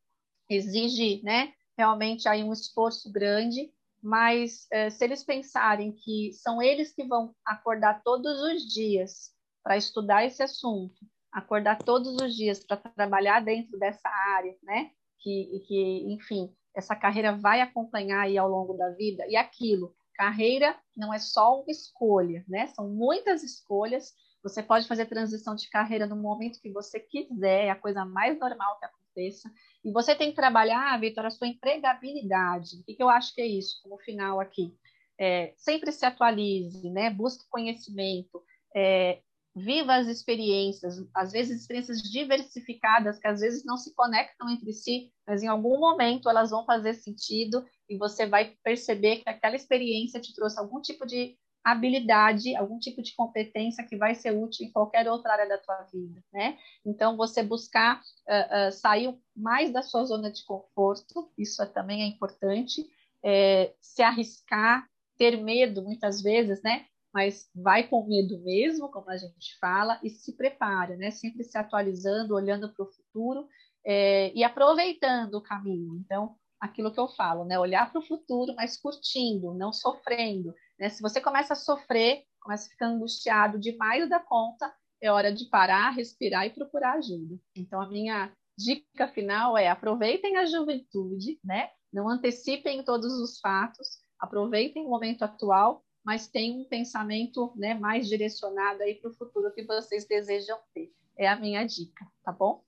exige né, realmente aí um esforço grande, mas eh, se eles pensarem que são eles que vão acordar todos os dias para estudar esse assunto, acordar todos os dias para trabalhar dentro dessa área, né? Que, que, enfim, essa carreira vai acompanhar aí ao longo da vida. E aquilo, carreira não é só uma escolha, né? São muitas escolhas. Você pode fazer transição de carreira no momento que você quiser, é a coisa mais normal que aconteça. E você tem que trabalhar, Vitor, a sua empregabilidade. O que, eu acho que é isso, como final aqui? É, sempre se atualize, né? Busque conhecimento, é, viva as experiências, às vezes experiências diversificadas, que às vezes não se conectam entre si, mas em algum momento elas vão fazer sentido e você vai perceber que aquela experiência te trouxe algum tipo de habilidade, algum tipo de competência que vai ser útil em qualquer outra área da tua vida, né? Então, você buscar uh, uh, sair mais da sua zona de conforto, isso é, também é importante, é, se arriscar, ter medo, muitas vezes, né? mas vai com medo mesmo, como a gente fala, e se prepara, né? Sempre se atualizando, olhando para o futuro é, e aproveitando o caminho. Então, aquilo que eu falo, né? Olhar para o futuro, mas curtindo, não sofrendo. Né? Se você começa a sofrer, começa a ficar angustiado demais da conta, é hora de parar, respirar e procurar ajuda. Então, a minha dica final é aproveitem a juventude, né? Não antecipem todos os fatos, aproveitem o momento atual mas tem um pensamento né, mais direcionado aí para o futuro que vocês desejam ter. É a minha dica, tá bom?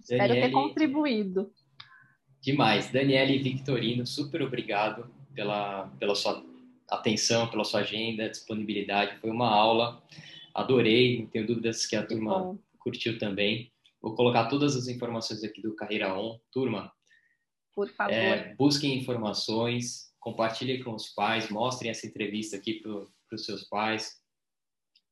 Espero ter contribuído. Demais. Daniele Victorino, super obrigado pela, pela sua atenção, pela sua agenda, disponibilidade. Foi uma aula, adorei, não tenho dúvidas que a turma curtiu também. Vou colocar todas as informações aqui do Carreira On. Turma, por favor. É, busquem informações, compartilhe com os pais, mostrem essa entrevista aqui para os seus pais,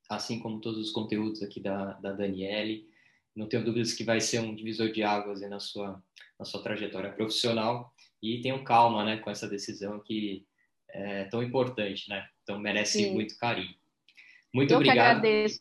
assim como todos os conteúdos aqui da, da Daniele. Não tenho dúvidas que vai ser um divisor de águas na sua, na sua trajetória profissional e tenham calma né, com essa decisão que é tão importante, né? Então merece Sim. muito carinho. Muito Eu obrigado. Eu agradeço,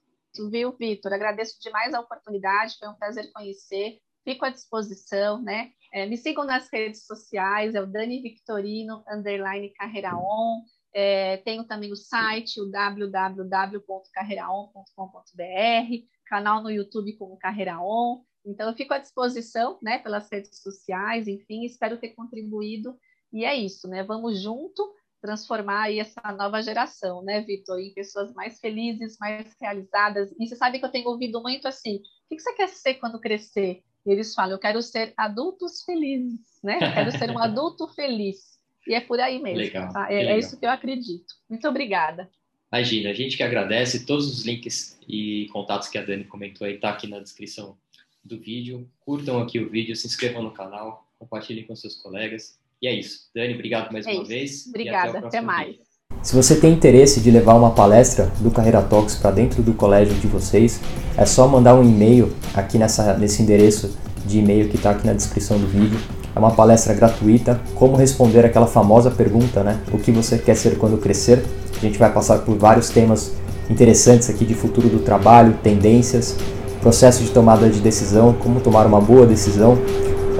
viu, Vitor? Agradeço demais a oportunidade, foi um prazer conhecer. Fico à disposição, né? É, me sigam nas redes sociais, é o Dani Victorino, underline Carreira On. É, tenho também o site, o www.carreiraon.com.br, canal no YouTube como Carreira On. Então, eu fico à disposição, né, pelas redes sociais, enfim, espero ter contribuído. E é isso, né? Vamos junto transformar aí essa nova geração, né, Vitor, em pessoas mais felizes, mais realizadas. E você sabe que eu tenho ouvido muito assim: o que você quer ser quando crescer? E eles falam: eu quero ser adultos felizes, né? Eu quero ser um adulto feliz. E é por aí mesmo. Legal, tá? é, é, isso que eu acredito. Muito obrigada. Imagina, a gente que agradece. Todos os links e contatos que a Dani comentou aí tá aqui na descrição do vídeo. Curtam aqui o vídeo, se inscrevam no canal, compartilhem com seus colegas. E é isso. Dani, obrigado mais é uma isso. vez. Obrigada, até, até mais. Vídeo. Se você tem interesse de levar uma palestra do Carreira Talks para dentro do colégio de vocês, é só mandar um e-mail aqui nessa, nesse endereço de e-mail que está aqui na descrição do vídeo. É uma palestra gratuita, como responder aquela famosa pergunta, né? O que você quer ser quando crescer? A gente vai passar por vários temas interessantes aqui de futuro do trabalho, tendências, processo de tomada de decisão, como tomar uma boa decisão,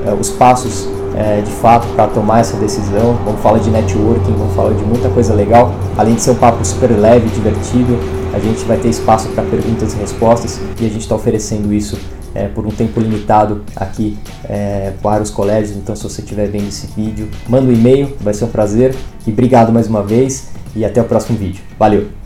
eh, os passos é, de fato para tomar essa decisão. Vamos falar de networking, vamos falar de muita coisa legal. Além de ser um papo super leve, divertido, a gente vai ter espaço para perguntas e respostas e a gente está oferecendo isso é, por um tempo limitado aqui é, para os colégios. Então, se você estiver vendo esse vídeo, manda um e-mail, vai ser um prazer. E obrigado mais uma vez e até o próximo vídeo. Valeu!